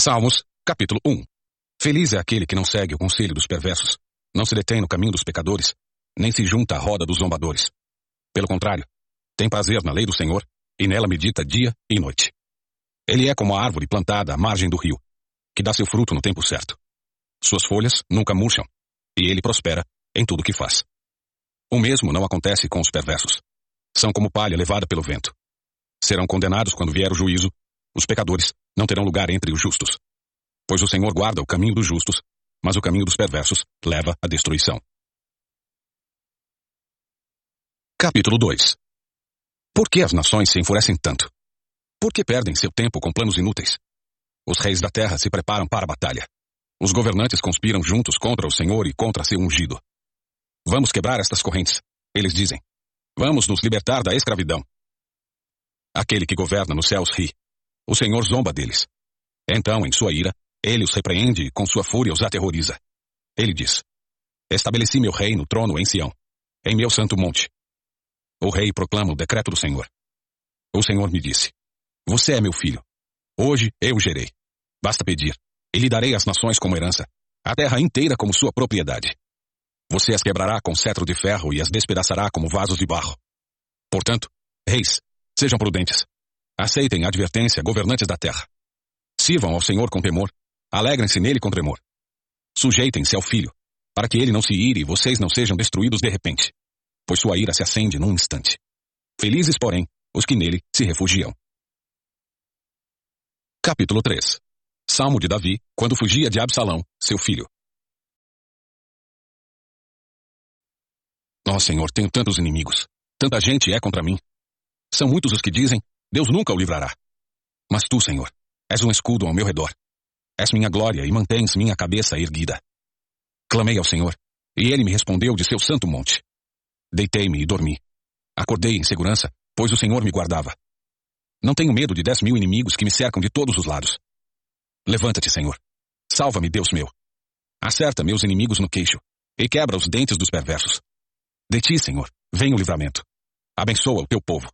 Salmos, capítulo 1. Feliz é aquele que não segue o conselho dos perversos, não se detém no caminho dos pecadores, nem se junta à roda dos zombadores. Pelo contrário, tem prazer na lei do Senhor, e nela medita dia e noite. Ele é como a árvore plantada à margem do rio, que dá seu fruto no tempo certo. Suas folhas nunca murcham, e ele prospera em tudo o que faz. O mesmo não acontece com os perversos. São como palha levada pelo vento. Serão condenados quando vier o juízo. Os pecadores não terão lugar entre os justos. Pois o Senhor guarda o caminho dos justos, mas o caminho dos perversos leva à destruição. Capítulo 2 Por que as nações se enfurecem tanto? Por que perdem seu tempo com planos inúteis? Os reis da terra se preparam para a batalha. Os governantes conspiram juntos contra o Senhor e contra seu ungido. Vamos quebrar estas correntes, eles dizem. Vamos nos libertar da escravidão. Aquele que governa nos céus ri. O Senhor zomba deles. Então, em sua ira, ele os repreende e com sua fúria os aterroriza. Ele diz: Estabeleci meu rei no trono em Sião, em meu santo monte. O rei proclama o decreto do Senhor. O Senhor me disse: Você é meu filho. Hoje eu o gerei. Basta pedir, e lhe darei as nações como herança, a terra inteira como sua propriedade. Você as quebrará com cetro de ferro e as despedaçará como vasos de barro. Portanto, reis, sejam prudentes. Aceitem a advertência, governantes da terra. Sirvam ao Senhor com temor. Alegrem-se nele com tremor. Sujeitem-se ao filho, para que ele não se ire e vocês não sejam destruídos de repente, pois sua ira se acende num instante. Felizes, porém, os que nele se refugiam. Capítulo 3 Salmo de Davi, quando fugia de Absalão, seu filho. Ó oh, Senhor, tenho tantos inimigos. Tanta gente é contra mim. São muitos os que dizem, Deus nunca o livrará. Mas tu, Senhor, és um escudo ao meu redor. És minha glória e mantens minha cabeça erguida. Clamei ao Senhor, e ele me respondeu de seu santo monte. Deitei-me e dormi. Acordei em segurança, pois o Senhor me guardava. Não tenho medo de dez mil inimigos que me cercam de todos os lados. Levanta-te, Senhor. Salva-me, Deus meu. Acerta meus inimigos no queixo, e quebra os dentes dos perversos. De ti, Senhor, vem o livramento. Abençoa o teu povo.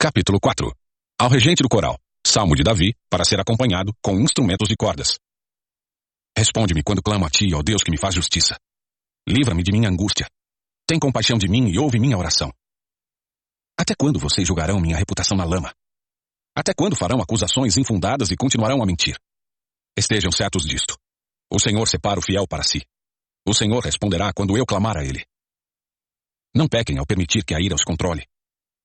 Capítulo 4 Ao regente do coral, Salmo de Davi, para ser acompanhado com instrumentos de cordas. Responde-me quando clamo a ti, ó Deus que me faz justiça. Livra-me de minha angústia. Tem compaixão de mim e ouve minha oração. Até quando vocês julgarão minha reputação na lama? Até quando farão acusações infundadas e continuarão a mentir? Estejam certos disto. O Senhor separa o fiel para si. O Senhor responderá quando eu clamar a Ele. Não pequem ao permitir que a ira os controle.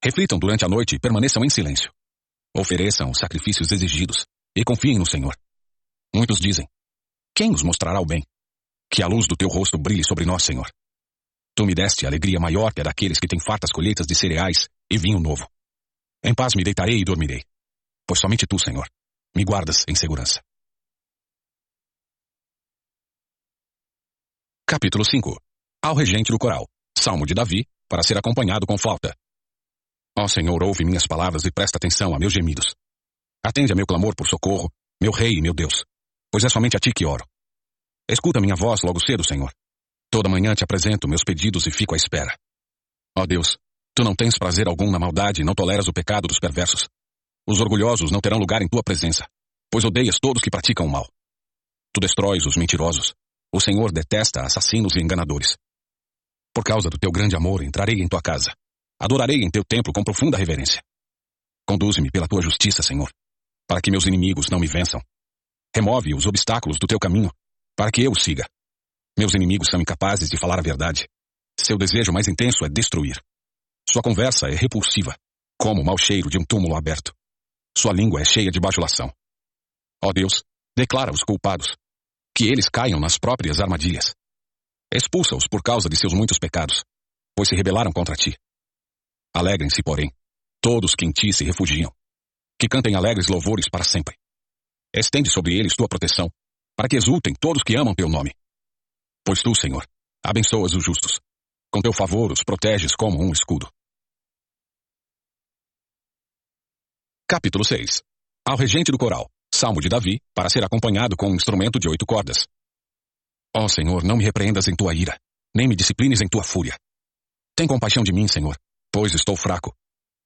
Reflitam durante a noite e permaneçam em silêncio. Ofereçam os sacrifícios exigidos e confiem no Senhor. Muitos dizem: Quem nos mostrará o bem? Que a luz do teu rosto brilhe sobre nós, Senhor. Tu me deste alegria maior que a daqueles que têm fartas colheitas de cereais e vinho novo. Em paz me deitarei e dormirei, pois somente tu, Senhor, me guardas em segurança. Capítulo 5 Ao regente do coral, Salmo de Davi, para ser acompanhado com flauta. Ó Senhor, ouve minhas palavras e presta atenção a meus gemidos. Atende a meu clamor por socorro, meu rei e meu Deus, pois é somente a ti que oro. Escuta minha voz logo cedo, Senhor. Toda manhã te apresento meus pedidos e fico à espera. Ó Deus, tu não tens prazer algum na maldade e não toleras o pecado dos perversos. Os orgulhosos não terão lugar em tua presença, pois odeias todos que praticam o mal. Tu destróis os mentirosos, o Senhor detesta assassinos e enganadores. Por causa do teu grande amor, entrarei em tua casa. Adorarei em teu templo com profunda reverência. Conduze-me pela tua justiça, Senhor, para que meus inimigos não me vençam. Remove os obstáculos do teu caminho, para que eu o siga. Meus inimigos são incapazes de falar a verdade. Seu desejo mais intenso é destruir. Sua conversa é repulsiva, como o mau cheiro de um túmulo aberto. Sua língua é cheia de bajulação. Ó Deus, declara os culpados, que eles caiam nas próprias armadilhas. Expulsa-os por causa de seus muitos pecados, pois se rebelaram contra ti. Alegrem-se, porém, todos que em ti se refugiam. Que cantem alegres louvores para sempre. Estende sobre eles tua proteção, para que exultem todos que amam teu nome. Pois tu, Senhor, abençoas os justos. Com teu favor os proteges como um escudo. Capítulo 6 Ao regente do coral, Salmo de Davi, para ser acompanhado com um instrumento de oito cordas. Ó Senhor, não me repreendas em tua ira, nem me disciplines em tua fúria. Tem compaixão de mim, Senhor, pois estou fraco.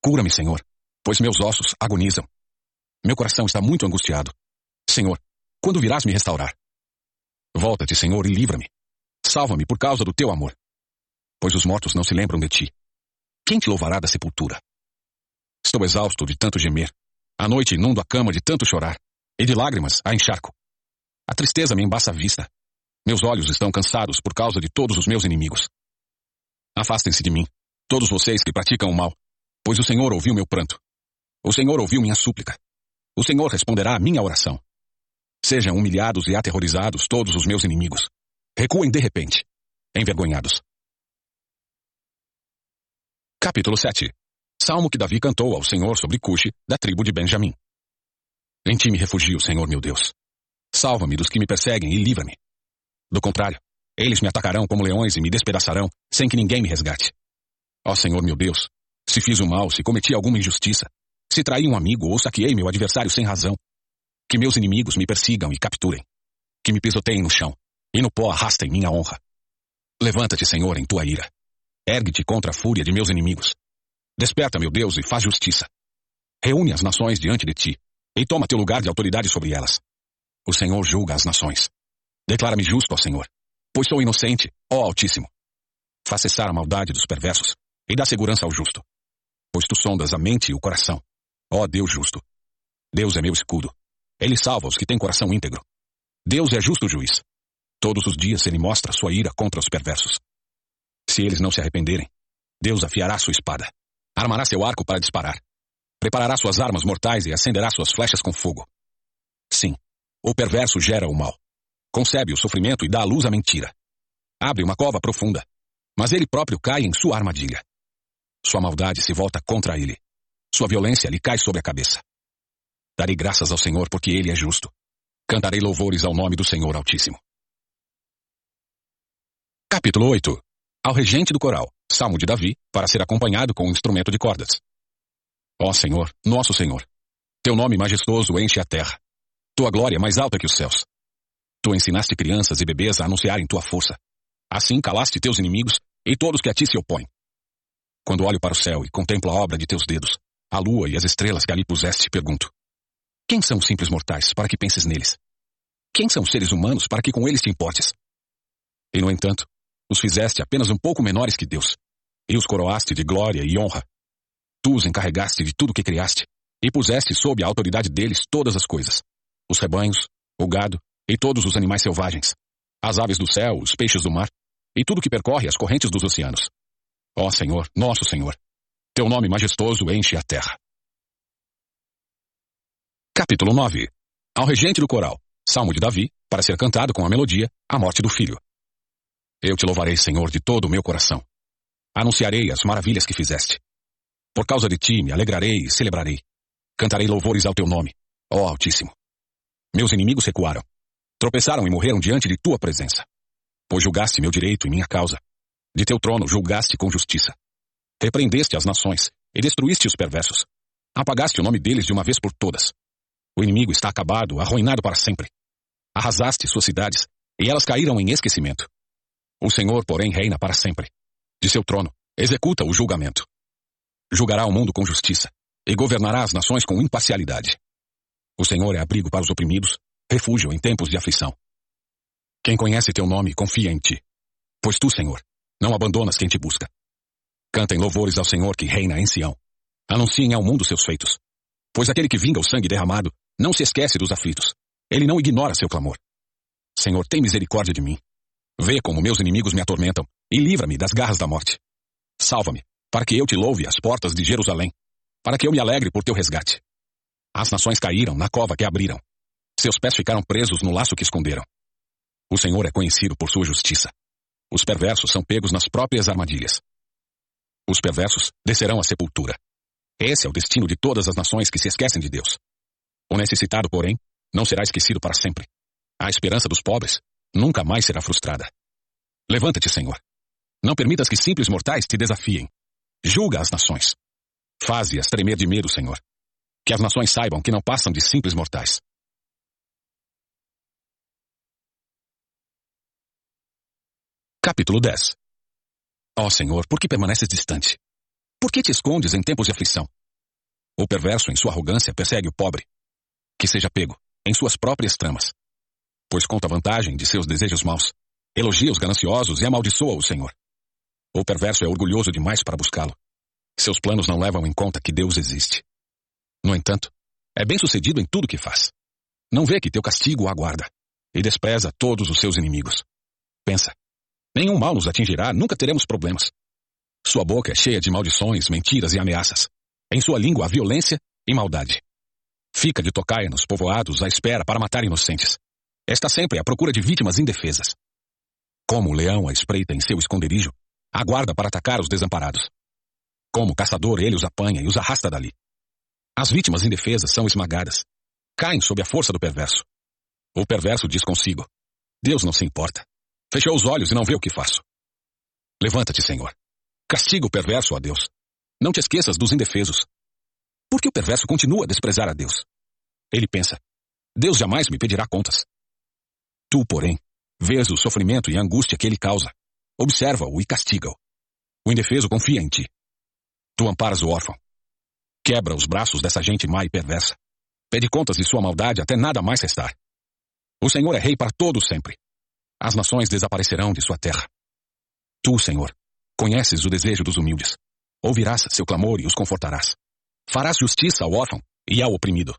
Cura-me, Senhor, pois meus ossos agonizam. Meu coração está muito angustiado. Senhor, quando virás me restaurar? Volta-te, Senhor, e livra-me. Salva-me por causa do teu amor. Pois os mortos não se lembram de ti. Quem te louvará da sepultura? Estou exausto de tanto gemer. À noite inundo a cama de tanto chorar. E de lágrimas a encharco. A tristeza me embaça a vista. Meus olhos estão cansados por causa de todos os meus inimigos. Afastem-se de mim, todos vocês que praticam o mal, pois o Senhor ouviu meu pranto. O Senhor ouviu minha súplica. O Senhor responderá à minha oração. Sejam humilhados e aterrorizados todos os meus inimigos. Recuem de repente, envergonhados. Capítulo 7 Salmo que Davi cantou ao Senhor sobre Cuxi, da tribo de Benjamim. Em ti me refugio, Senhor meu Deus. Salva-me dos que me perseguem e livra-me. Do contrário, eles me atacarão como leões e me despedaçarão, sem que ninguém me resgate. Ó Senhor meu Deus, se fiz o mal, se cometi alguma injustiça, se traí um amigo ou saqueei meu adversário sem razão, que meus inimigos me persigam e capturem, que me pisoteiem no chão, e no pó arrastem minha honra. Levanta-te, Senhor, em tua ira. Ergue-te contra a fúria de meus inimigos. Desperta, meu Deus, e faz justiça. Reúne as nações diante de ti, e toma teu lugar de autoridade sobre elas. O Senhor julga as nações. Declara-me justo, ó Senhor, pois sou inocente, ó Altíssimo. Faz cessar a maldade dos perversos, e dá segurança ao justo. Pois tu sondas a mente e o coração, ó Deus justo. Deus é meu escudo. Ele salva os que têm coração íntegro. Deus é justo juiz. Todos os dias ele mostra sua ira contra os perversos. Se eles não se arrependerem, Deus afiará sua espada, armará seu arco para disparar, preparará suas armas mortais e acenderá suas flechas com fogo. Sim, o perverso gera o mal, concebe o sofrimento e dá à luz a mentira. Abre uma cova profunda, mas ele próprio cai em sua armadilha. Sua maldade se volta contra ele. Sua violência lhe cai sobre a cabeça. Darei graças ao Senhor porque ele é justo. Cantarei louvores ao nome do Senhor Altíssimo. Capítulo 8 Ao regente do coral, Salmo de Davi, para ser acompanhado com um instrumento de cordas. Ó Senhor, nosso Senhor, teu nome majestoso enche a terra. Tua glória é mais alta que os céus. Tu ensinaste crianças e bebês a anunciarem tua força. Assim calaste teus inimigos e todos que a ti se opõem. Quando olho para o céu e contemplo a obra de teus dedos, a lua e as estrelas que ali puseste, pergunto: Quem são simples mortais para que penses neles? Quem são seres humanos para que com eles te importes? E no entanto, os fizeste apenas um pouco menores que Deus, e os coroaste de glória e honra. Tu os encarregaste de tudo que criaste, e puseste sob a autoridade deles todas as coisas: os rebanhos, o gado e todos os animais selvagens, as aves do céu, os peixes do mar, e tudo que percorre as correntes dos oceanos. Ó Senhor, nosso Senhor, teu nome majestoso enche a terra. Capítulo 9 Ao regente do coral, Salmo de Davi, para ser cantado com a melodia, a morte do filho. Eu te louvarei, Senhor, de todo o meu coração. Anunciarei as maravilhas que fizeste. Por causa de ti me alegrarei e celebrarei. Cantarei louvores ao teu nome, ó Altíssimo. Meus inimigos recuaram. Tropeçaram e morreram diante de tua presença. Pois julgaste meu direito e minha causa. De teu trono julgaste com justiça. Repreendeste as nações e destruíste os perversos. Apagaste o nome deles de uma vez por todas. O inimigo está acabado, arruinado para sempre. Arrasaste suas cidades e elas caíram em esquecimento. O Senhor, porém, reina para sempre. De seu trono, executa o julgamento. Julgará o mundo com justiça e governará as nações com imparcialidade. O Senhor é abrigo para os oprimidos, refúgio em tempos de aflição. Quem conhece teu nome confia em ti. Pois tu, Senhor, não abandonas quem te busca. Cantem louvores ao Senhor que reina em Sião. Anunciem ao mundo seus feitos. Pois aquele que vinga o sangue derramado não se esquece dos aflitos. Ele não ignora seu clamor. Senhor, tem misericórdia de mim. Vê como meus inimigos me atormentam e livra-me das garras da morte. Salva-me, para que eu te louve às portas de Jerusalém, para que eu me alegre por teu resgate. As nações caíram na cova que abriram. Seus pés ficaram presos no laço que esconderam. O Senhor é conhecido por sua justiça. Os perversos são pegos nas próprias armadilhas. Os perversos descerão à sepultura. Esse é o destino de todas as nações que se esquecem de Deus. O necessitado, porém, não será esquecido para sempre. A esperança dos pobres nunca mais será frustrada. Levanta-te, Senhor. Não permitas que simples mortais te desafiem. Julga as nações. Faze-as tremer de medo, Senhor. Que as nações saibam que não passam de simples mortais. Capítulo 10 Ó Senhor, por que permaneces distante? Por que te escondes em tempos de aflição? O perverso, em sua arrogância, persegue o pobre que seja pego em suas próprias tramas. Pois conta vantagem de seus desejos maus, elogia os gananciosos e amaldiçoa o Senhor. O perverso é orgulhoso demais para buscá-lo. Seus planos não levam em conta que Deus existe. No entanto, é bem-sucedido em tudo que faz. Não vê que teu castigo o aguarda e despreza todos os seus inimigos. Pensa, nenhum mal nos atingirá, nunca teremos problemas. Sua boca é cheia de maldições, mentiras e ameaças. Em sua língua há violência e maldade. Fica de tocaia nos povoados à espera para matar inocentes. Está sempre à procura de vítimas indefesas. Como o leão a espreita em seu esconderijo, aguarda para atacar os desamparados. Como caçador, ele os apanha e os arrasta dali. As vítimas indefesas são esmagadas. Caem sob a força do perverso. O perverso diz consigo: Deus não se importa. Fechou os olhos e não vê o que faço. Levanta-te, Senhor. Castiga o perverso, ó Deus. Não te esqueças dos indefesos. Porque o perverso continua a desprezar a Deus. Ele pensa: Deus jamais me pedirá contas. Tu, porém, vês o sofrimento e a angústia que ele causa. Observa-o e castiga-o. O indefeso confia em ti. Tu amparas o órfão. Quebra os braços dessa gente má e perversa. Pede contas de sua maldade até nada mais restar. O Senhor é rei para todo sempre. As nações desaparecerão de sua terra. Tu, Senhor, conheces o desejo dos humildes. Ouvirás seu clamor e os confortarás. Farás justiça ao órfão e ao oprimido,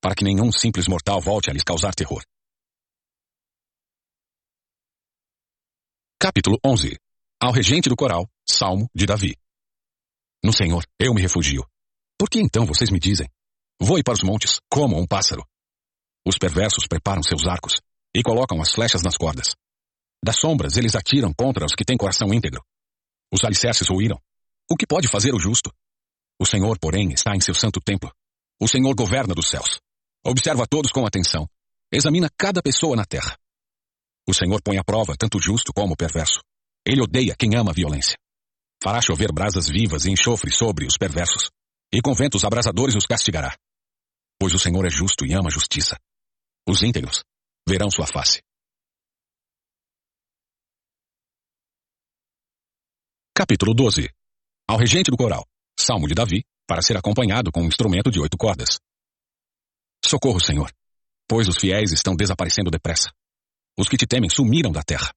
para que nenhum simples mortal volte a lhes causar terror. Capítulo 11 Ao regente do coral, Salmo de Davi. No Senhor eu me refugio. Por que então vocês me dizem? Voe para os montes, como um pássaro. Os perversos preparam seus arcos e colocam as flechas nas cordas. Das sombras eles atiram contra os que têm coração íntegro. Os alicerces ruíram. O que pode fazer o justo? O Senhor, porém, está em seu santo templo. O Senhor governa dos céus. Observa todos com atenção. Examina cada pessoa na terra. O Senhor põe à prova tanto o justo como o perverso. Ele odeia quem ama a violência. Fará chover brasas vivas e enxofre sobre os perversos. E com ventos abrasadores os castigará. Pois o Senhor é justo e ama a justiça. Os íntegros verão sua face. Capítulo 12 Ao regente do coral, Salmo de Davi, para ser acompanhado com um instrumento de oito cordas. Socorro, Senhor, pois os fiéis estão desaparecendo depressa. Os que te temem sumiram da terra.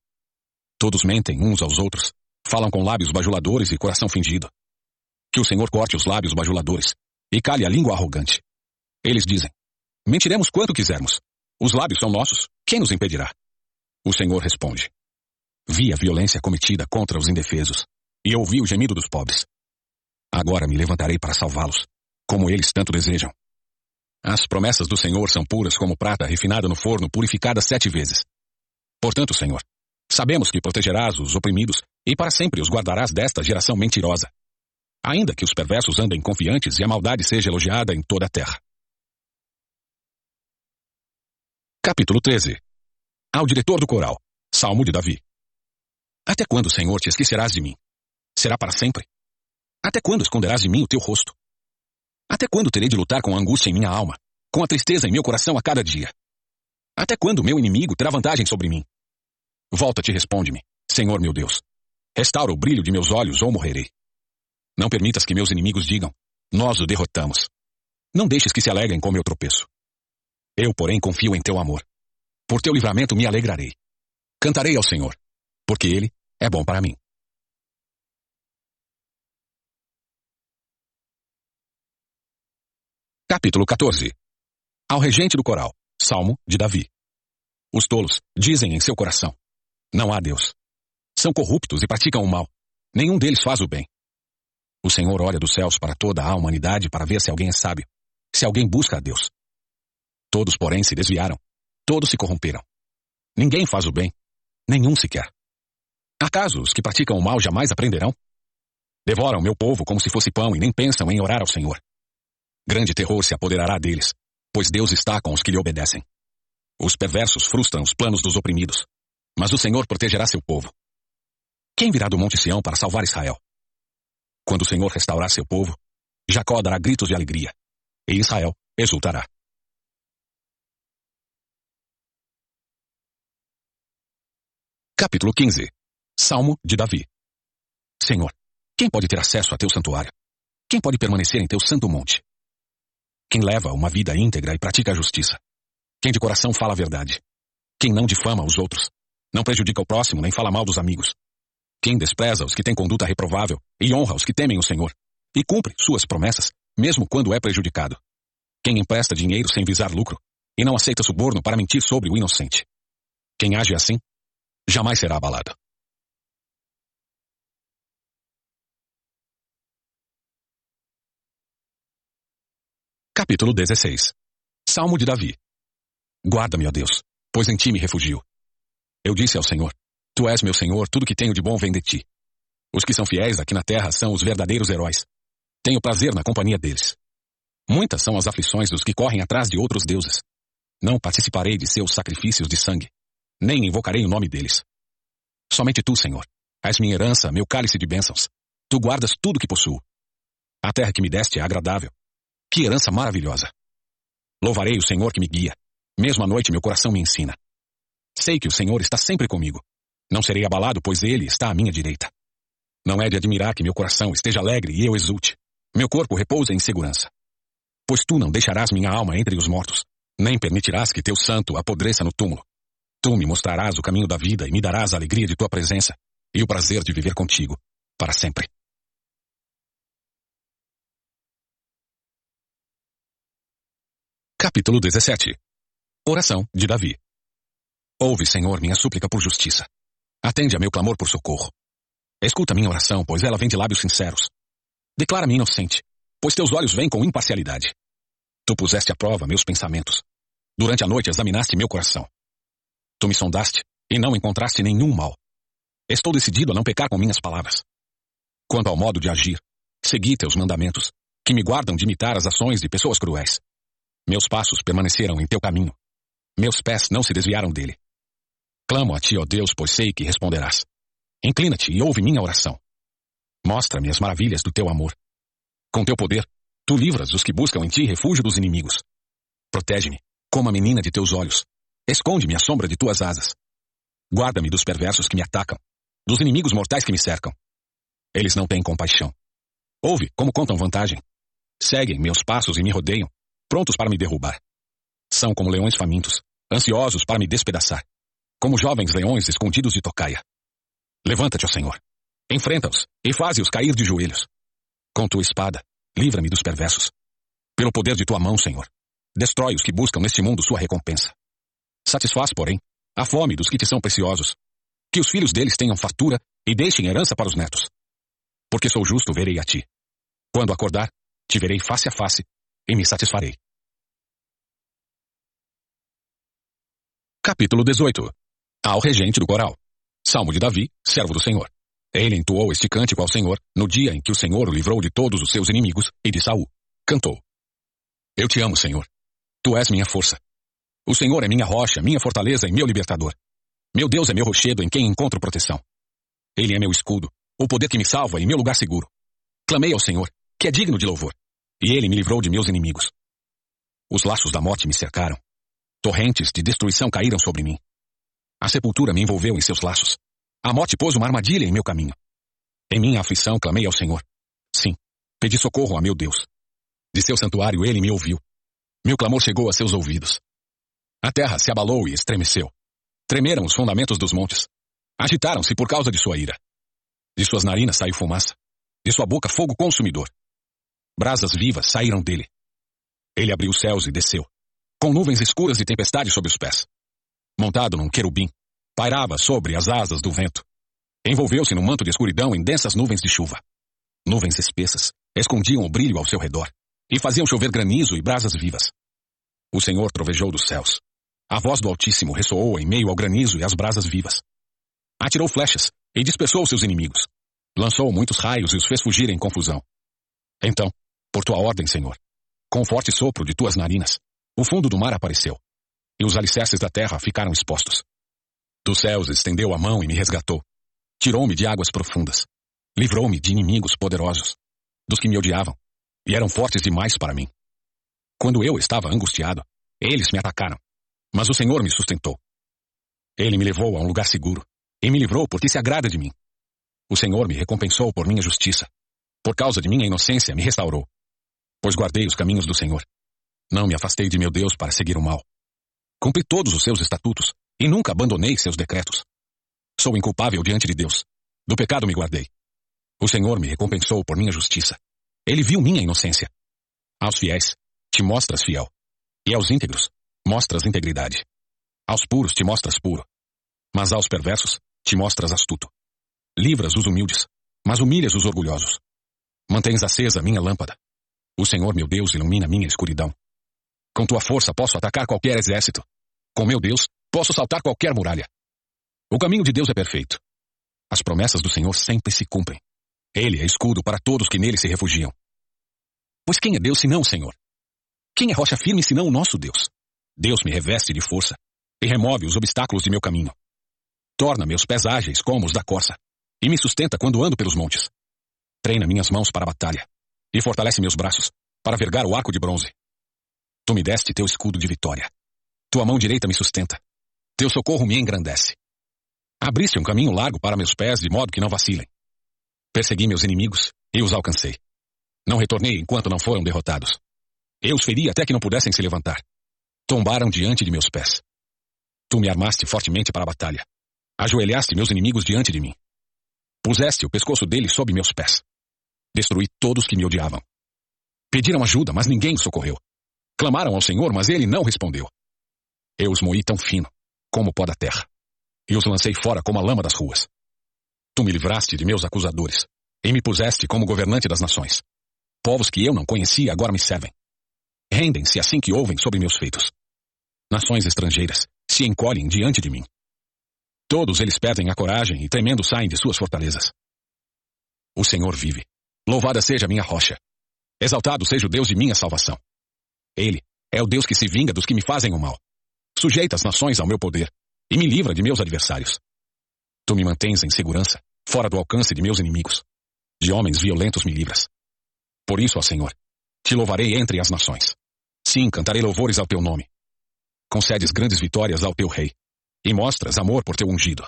Todos mentem uns aos outros, falam com lábios bajuladores e coração fingido. Que o Senhor corte os lábios bajuladores e cale a língua arrogante. Eles dizem: Mentiremos quanto quisermos. Os lábios são nossos, quem nos impedirá? O Senhor responde: Vi a violência cometida contra os indefesos e ouvi o gemido dos pobres. Agora me levantarei para salvá-los, como eles tanto desejam. As promessas do Senhor são puras como prata refinada no forno, purificada sete vezes. Portanto, Senhor, sabemos que protegerás os oprimidos e para sempre os guardarás desta geração mentirosa. Ainda que os perversos andem confiantes e a maldade seja elogiada em toda a terra. Capítulo 13 Ao diretor do coral, Salmo de Davi. Até quando, Senhor, te esquecerás de mim? Será para sempre? Até quando esconderás de mim o teu rosto? Até quando terei de lutar com a angústia em minha alma, com a tristeza em meu coração a cada dia? Até quando meu inimigo terá vantagem sobre mim? Volta-te e responde-me, Senhor meu Deus. Restaura o brilho de meus olhos ou morrerei. Não permitas que meus inimigos digam, nós o derrotamos. Não deixes que se alegrem com meu tropeço. Eu, porém, confio em teu amor. Por teu livramento me alegrarei. Cantarei ao Senhor, porque ele é bom para mim. Capítulo 14 Ao regente do coral, Salmo de Davi. Os tolos dizem em seu coração: não há Deus. São corruptos e praticam o mal. Nenhum deles faz o bem. O Senhor olha dos céus para toda a humanidade para ver se alguém é sábio, se alguém busca a Deus. Todos, porém, se desviaram. Todos se corromperam. Ninguém faz o bem. Nenhum sequer. Acaso os que praticam o mal jamais aprenderão? Devoram meu povo como se fosse pão e nem pensam em orar ao Senhor. Grande terror se apoderará deles, pois Deus está com os que lhe obedecem. Os perversos frustram os planos dos oprimidos mas o Senhor protegerá seu povo. Quem virá do Monte Sião para salvar Israel? Quando o Senhor restaurar seu povo, Jacó dará gritos de alegria, e Israel exultará. Capítulo 15 Salmo de Davi Senhor, quem pode ter acesso a teu santuário? Quem pode permanecer em teu santo monte? Quem leva uma vida íntegra e pratica a justiça. Quem de coração fala a verdade. Quem não difama os outros. Não prejudica o próximo nem fala mal dos amigos. Quem despreza os que têm conduta reprovável e honra os que temem o Senhor. E cumpre suas promessas, mesmo quando é prejudicado. Quem empresta dinheiro sem visar lucro e não aceita suborno para mentir sobre o inocente. Quem age assim, jamais será abalado. Capítulo 16 Salmo de Davi Guarda-me, ó Deus, pois em ti me refugio. Eu disse ao Senhor: Tu és meu Senhor, tudo que tenho de bom vem de ti. Os que são fiéis aqui na terra são os verdadeiros heróis. Tenho prazer na companhia deles. Muitas são as aflições dos que correm atrás de outros deuses. Não participarei de seus sacrifícios de sangue, nem invocarei o nome deles. Somente tu, Senhor, és minha herança, meu cálice de bênçãos. Tu guardas tudo que possuo. A terra que me deste é agradável, que herança maravilhosa! Louvarei o Senhor que me guia. Mesmo à noite meu coração me ensina. Sei que o Senhor está sempre comigo. Não serei abalado, pois Ele está à minha direita. Não é de admirar que meu coração esteja alegre e eu exulte. Meu corpo repousa em segurança. Pois tu não deixarás minha alma entre os mortos, nem permitirás que teu santo apodreça no túmulo. Tu me mostrarás o caminho da vida e me darás a alegria de tua presença e o prazer de viver contigo para sempre. Capítulo 17 Oração de Davi Ouve, Senhor, minha súplica por justiça. Atende a meu clamor por socorro. Escuta minha oração, pois ela vem de lábios sinceros. Declara-me inocente, pois teus olhos vêm com imparcialidade. Tu puseste à prova meus pensamentos. Durante a noite examinaste meu coração. Tu me sondaste e não encontraste nenhum mal. Estou decidido a não pecar com minhas palavras. Quanto ao modo de agir, segui teus mandamentos, que me guardam de imitar as ações de pessoas cruéis. Meus passos permaneceram em teu caminho. Meus pés não se desviaram dele. Clamo a ti, ó Deus, pois sei que responderás. Inclina-te e ouve minha oração. Mostra-me as maravilhas do teu amor. Com teu poder, tu livras os que buscam em ti refúgio dos inimigos. Protege-me, como a menina de teus olhos. Esconde-me à sombra de tuas asas. Guarda-me dos perversos que me atacam, dos inimigos mortais que me cercam. Eles não têm compaixão. Ouve como contam vantagem. Seguem meus passos e me rodeiam, prontos para me derrubar. São como leões famintos, ansiosos para me despedaçar, como jovens leões escondidos de tocaia. Levanta-te, ó Senhor. Enfrenta-os e faze-os cair de joelhos. Com tua espada, livra-me dos perversos. Pelo poder de tua mão, Senhor, destrói os que buscam neste mundo sua recompensa. Satisfaz, porém, a fome dos que te são preciosos. Que os filhos deles tenham fartura e deixem herança para os netos. Porque sou justo, verei a ti. Quando acordar, te verei face a face e me satisfarei. Capítulo 18 Ao regente do coral. Salmo de Davi, servo do Senhor. Ele entoou este cântico ao Senhor no dia em que o Senhor o livrou de todos os seus inimigos e de Saul. Cantou. Eu te amo, Senhor. Tu és minha força. O Senhor é minha rocha, minha fortaleza e meu libertador. Meu Deus é meu rochedo em quem encontro proteção. Ele é meu escudo, o poder que me salva e meu lugar seguro. Clamei ao Senhor, que é digno de louvor, e ele me livrou de meus inimigos. Os laços da morte me cercaram, Torrentes de destruição caíram sobre mim. A sepultura me envolveu em seus laços. A morte pôs uma armadilha em meu caminho. Em minha aflição clamei ao Senhor. Sim, pedi socorro a meu Deus. De seu santuário ele me ouviu. Meu clamor chegou a seus ouvidos. A terra se abalou e estremeceu. Tremeram os fundamentos dos montes. Agitaram-se por causa de sua ira. De suas narinas saiu fumaça. De sua boca fogo consumidor. Brasas vivas saíram dele. Ele abriu os céus e desceu com nuvens escuras e tempestade sob os pés. Montado num querubim, pairava sobre as asas do vento. Envolveu-se num manto de escuridão em densas nuvens de chuva. Nuvens espessas escondiam o brilho ao seu redor e faziam chover granizo e brasas vivas. O Senhor trovejou dos céus. A voz do Altíssimo ressoou em meio ao granizo e às brasas vivas. Atirou flechas e dispersou seus inimigos. Lançou muitos raios e os fez fugir em confusão. Então, por tua ordem, Senhor, com o forte sopro de tuas narinas, o fundo do mar apareceu, e os alicerces da terra ficaram expostos. Dos céus estendeu a mão e me resgatou. Tirou-me de águas profundas. Livrou-me de inimigos poderosos, dos que me odiavam, e eram fortes demais para mim. Quando eu estava angustiado, eles me atacaram, mas o Senhor me sustentou. Ele me levou a um lugar seguro, e me livrou porque se agrada de mim. O Senhor me recompensou por minha justiça. Por causa de minha inocência, me restaurou. Pois guardei os caminhos do Senhor Não me afastei de meu Deus para seguir o mal. Cumpri todos os seus estatutos e nunca abandonei seus decretos. Sou inculpável diante de Deus. Do pecado me guardei. O Senhor me recompensou por minha justiça. Ele viu minha inocência. Aos fiéis, te mostras fiel. E aos íntegros, mostras integridade. Aos puros te mostras puro. Mas aos perversos, te mostras astuto. Livras os humildes, mas humilhas os orgulhosos. Mantens acesa minha lâmpada. O Senhor meu Deus ilumina minha escuridão. Com tua força posso atacar qualquer exército. Com meu Deus, posso saltar qualquer muralha. O caminho de Deus é perfeito. As promessas do Senhor sempre se cumprem. Ele é escudo para todos que nele se refugiam. Pois quem é Deus senão o Senhor? Quem é rocha firme senão o nosso Deus? Deus me reveste de força e remove os obstáculos de meu caminho. Torna meus pés ágeis como os da corça e me sustenta quando ando pelos montes. Treina minhas mãos para a batalha e fortalece meus braços para vergar o arco de bronze. Tu me deste teu escudo de vitória. Tua mão direita me sustenta. Teu socorro me engrandece. Abriste um caminho largo para meus pés de modo que não vacilem. Persegui meus inimigos e os alcancei. Não retornei enquanto não foram derrotados. Eu os feri até que não pudessem se levantar. Tombaram diante de meus pés. Tu me armaste fortemente para a batalha. Ajoelhaste meus inimigos diante de mim. Puseste o pescoço deles sob meus pés. Destruí todos que me odiavam. Pediram ajuda, mas ninguém os socorreu. Clamaram ao Senhor, mas ele não respondeu. Eu os moí tão fino, como pó da terra, e os lancei fora como a lama das ruas. Tu me livraste de meus acusadores, e me puseste como governante das nações. Povos que eu não conhecia agora me servem. Rendem-se assim que ouvem sobre meus feitos. Nações estrangeiras se encolhem diante de mim. Todos eles perdem a coragem e tremendo saem de suas fortalezas. O Senhor vive. Louvada seja minha rocha. Exaltado seja o Deus de minha salvação. Ele é o Deus que se vinga dos que me fazem o mal. Sujeita as nações ao meu poder e me livra de meus adversários. Tu me mantens em segurança, fora do alcance de meus inimigos. De homens violentos me livras. Por isso, ó Senhor, te louvarei entre as nações. Sim, cantarei louvores ao teu nome. Concedes grandes vitórias ao teu rei e mostras amor por teu ungido.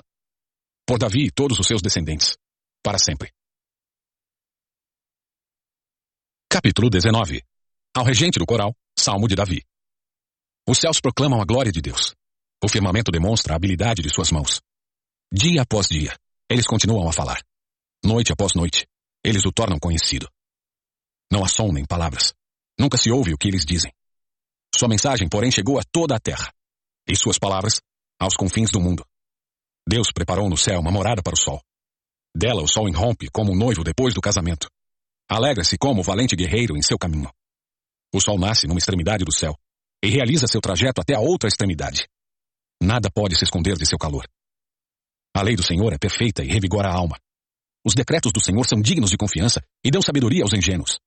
Por Davi e todos os seus descendentes, para sempre. Capítulo 19 Ao regente do coral, Salmo de Davi. Os céus proclamam a glória de Deus. O firmamento demonstra a habilidade de suas mãos. Dia após dia, eles continuam a falar. Noite após noite, eles o tornam conhecido. Não há som nem palavras. Nunca se ouve o que eles dizem. Sua mensagem, porém, chegou a toda a terra. E suas palavras, aos confins do mundo. Deus preparou no céu uma morada para o sol. Dela o sol irrompe como um noivo depois do casamento. Alegra-se como o valente guerreiro em seu caminho. O sol nasce numa extremidade do céu e realiza seu trajeto até a outra extremidade. Nada pode se esconder de seu calor. A lei do Senhor é perfeita e revigora a alma. Os decretos do Senhor são dignos de confiança e dão sabedoria aos ingênuos.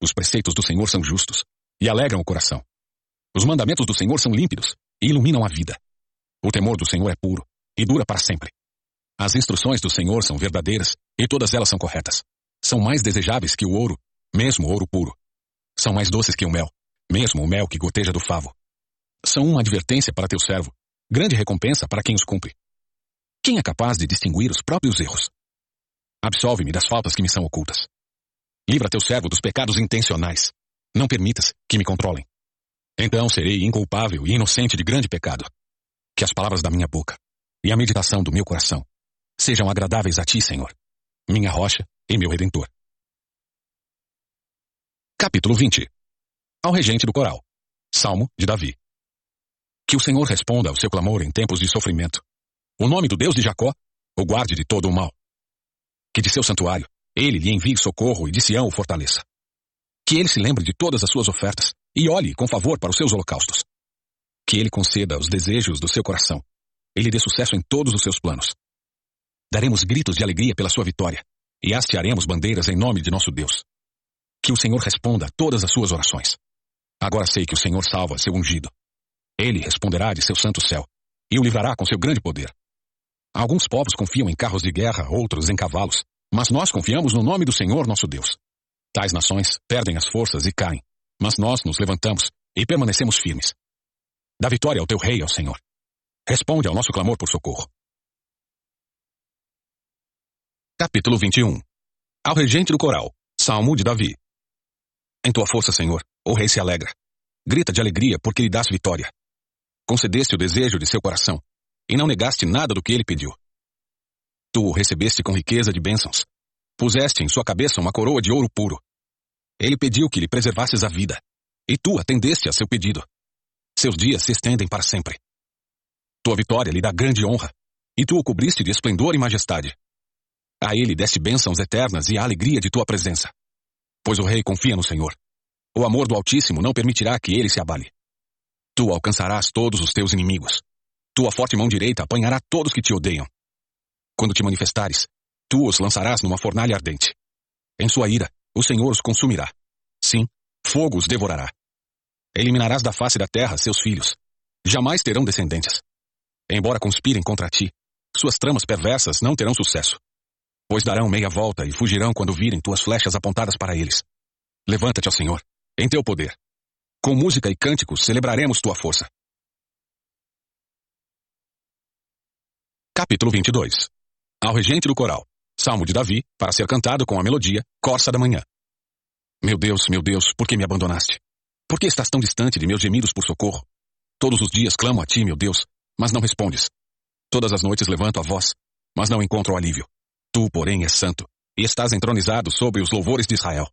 Os preceitos do Senhor são justos e alegram o coração. Os mandamentos do Senhor são límpidos e iluminam a vida. O temor do Senhor é puro e dura para sempre. As instruções do Senhor são verdadeiras e todas elas são corretas. São mais desejáveis que o ouro, mesmo ouro puro. São mais doces que o mel, mesmo o mel que goteja do favo. São uma advertência para teu servo, grande recompensa para quem os cumpre. Quem é capaz de distinguir os próprios erros? Absolve-me das faltas que me são ocultas. Livra teu servo dos pecados intencionais. Não permitas que me controlem. Então serei inculpável e inocente de grande pecado. Que as palavras da minha boca e a meditação do meu coração sejam agradáveis a ti, Senhor, minha rocha e meu redentor. Capítulo 20 Ao regente do coral. Salmo de Davi. Que o Senhor responda ao seu clamor em tempos de sofrimento. O nome do Deus de Jacó o guarde de todo o mal. Que de seu santuário ele lhe envie socorro e de Sião o fortaleça. Que ele se lembre de todas as suas ofertas e olhe com favor para os seus holocaustos. Que ele conceda os desejos do seu coração. Ele dê sucesso em todos os seus planos. Daremos gritos de alegria pela sua vitória e hastearemos bandeiras em nome de nosso Deus. Que o Senhor responda a todas as suas orações. Agora sei que o Senhor salva seu ungido. Ele responderá de seu santo céu e o livrará com seu grande poder. Alguns povos confiam em carros de guerra, outros em cavalos, mas nós confiamos no nome do Senhor nosso Deus. Tais nações perdem as forças e caem, mas nós nos levantamos e permanecemos firmes. Dá vitória ao teu rei, ao Senhor. Responde ao nosso clamor por socorro. Capítulo 21 Ao regente do coral, Salmo de Davi. Em tua força, Senhor, o rei se alegra. grita de alegria porque lhe das vitória. Concedeste o desejo de seu coração, e não negaste nada do que ele pediu. Tu o recebeste com riqueza de bênçãos. Puseste em sua cabeça uma coroa de ouro puro. Ele pediu que lhe preservasses a vida, e tu atendeste a seu pedido. Seus dias se estendem para sempre. Tua vitória lhe dá grande honra, e tu o cobriste de esplendor e majestade. A ele deste bênçãos eternas e a alegria de tua presença. Pois o rei confia no Senhor. O amor do Altíssimo não permitirá que ele se abale. Tu alcançarás todos os teus inimigos. Tua forte mão direita apanhará todos que te odeiam. Quando te manifestares, tu os lançarás numa fornalha ardente. Em sua ira, o Senhor os consumirá. Sim, fogo os devorará. Eliminarás da face da terra seus filhos. Jamais terão descendentes. Embora conspirem contra ti, suas tramas perversas não terão sucesso. Pois darão meia volta e fugirão quando virem tuas flechas apontadas para eles. Levanta-te, ó Senhor, em teu poder. Com música e cânticos celebraremos tua força. Capítulo 22 Ao regente do coral. Salmo de Davi, para ser cantado com a melodia Corça da Manhã. Meu Deus, meu Deus, por que me abandonaste? Por que estás tão distante de meus gemidos por socorro? Todos os dias clamo a ti, meu Deus, mas não respondes. Todas as noites levanto a voz, mas não encontro alívio. Tu, porém, és santo, e estás entronizado sobre os louvores de Israel.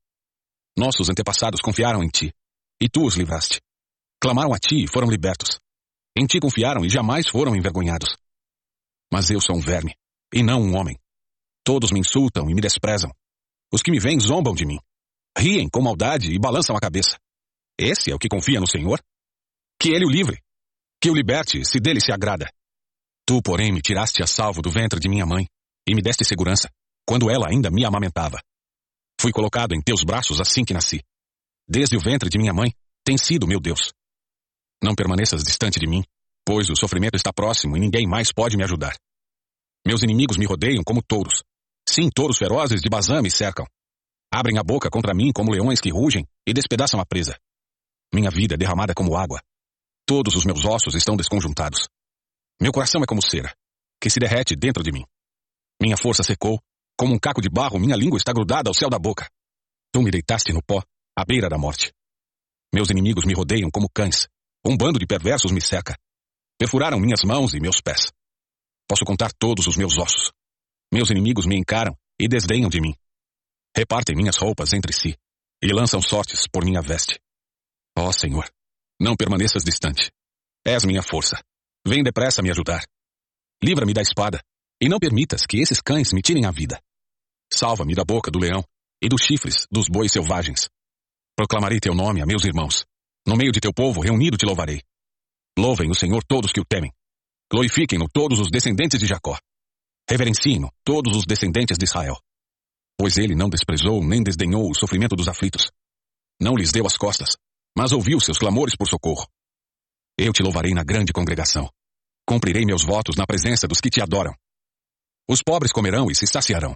Nossos antepassados confiaram em ti, e tu os livraste. Clamaram a ti e foram libertos. Em ti confiaram e jamais foram envergonhados. Mas eu sou um verme, e não um homem. Todos me insultam e me desprezam. Os que me veem zombam de mim. Riem com maldade e balançam a cabeça. Esse é o que confia no Senhor? Que ele o livre. Que o liberte, se dele se agrada. Tu, porém, me tiraste a salvo do ventre de minha mãe e me deste segurança, quando ela ainda me amamentava. Fui colocado em teus braços assim que nasci. Desde o ventre de minha mãe, tem sido meu Deus. Não permaneças distante de mim, pois o sofrimento está próximo e ninguém mais pode me ajudar. Meus inimigos me rodeiam como touros. Sim, touros ferozes de Bazã me cercam. Abrem a boca contra mim como leões que rugem e despedaçam a presa. Minha vida é derramada como água. Todos os meus ossos estão desconjuntados. Meu coração é como cera, que se derrete dentro de mim. Minha força secou, como um caco de barro, minha língua está grudada ao céu da boca. Tu me deitaste no pó, à beira da morte. Meus inimigos me rodeiam como cães. Um bando de perversos me cerca. Perfuraram minhas mãos e meus pés. Posso contar todos os meus ossos. Meus inimigos me encaram e desdenham de mim. Repartem minhas roupas entre si e lançam sortes por minha veste. Ó oh, Senhor, não permaneças distante. És minha força. Vem depressa me ajudar. Livra-me da espada e não permitas que esses cães me tirem a vida. Salva-me da boca do leão e dos chifres dos bois selvagens. Proclamarei teu nome a meus irmãos. No meio de teu povo reunido te louvarei. Louvem o Senhor todos que o temem. Glorifiquem-no todos os descendentes de Jacó. Reverenciem-no todos os descendentes de Israel. Pois ele não desprezou nem desdenhou o sofrimento dos aflitos. Não lhes deu as costas, mas ouviu seus clamores por socorro. Eu te louvarei na grande congregação. Cumprirei meus votos na presença dos que te adoram. Os pobres comerão e se saciarão.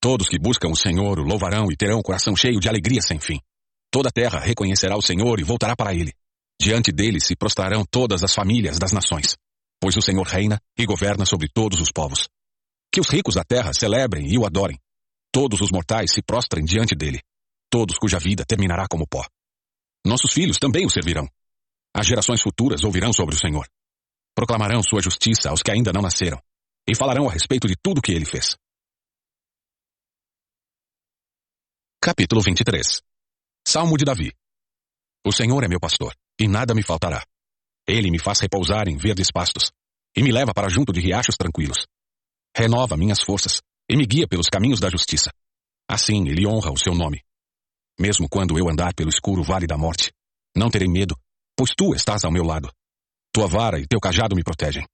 Todos que buscam o Senhor o louvarão e terão o coração cheio de alegria sem fim. Toda a terra reconhecerá o Senhor e voltará para ele. Diante dele se prostrarão todas as famílias das nações, pois o Senhor reina e governa sobre todos os povos. Que os ricos da terra celebrem e o adorem. Todos os mortais se prostrem diante dele, todos cuja vida terminará como pó. Nossos filhos também o servirão. As gerações futuras ouvirão sobre o Senhor. Proclamarão sua justiça aos que ainda não nasceram, e falarão a respeito de tudo que ele fez. Capítulo 23 Salmo de Davi O Senhor é meu pastor, e nada me faltará. Ele me faz repousar em verdes pastos, e me leva para junto de riachos tranquilos renova minhas forças e me guia pelos caminhos da justiça. Assim ele honra o seu nome. Mesmo quando eu andar pelo escuro vale da morte, não terei medo, pois tu estás ao meu lado. Tua vara e teu cajado me protegem.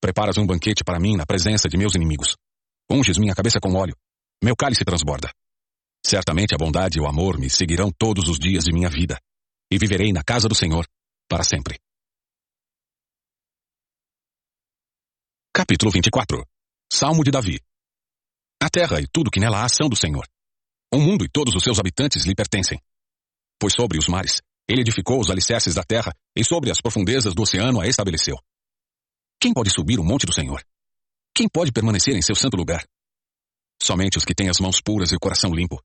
Preparas um banquete para mim na presença de meus inimigos. Unges minha cabeça com óleo. Meu cálice transborda. Certamente a bondade e o amor me seguirão todos os dias de minha vida, e viverei na casa do Senhor para sempre. Capítulo 24 Salmo de Davi. A terra e tudo que nela há são do Senhor. O mundo e todos os seus habitantes lhe pertencem. Pois sobre os mares, ele edificou os alicerces da terra e sobre as profundezas do oceano a estabeleceu. Quem pode subir o monte do Senhor? Quem pode permanecer em seu santo lugar? Somente os que têm as mãos puras e o coração limpo,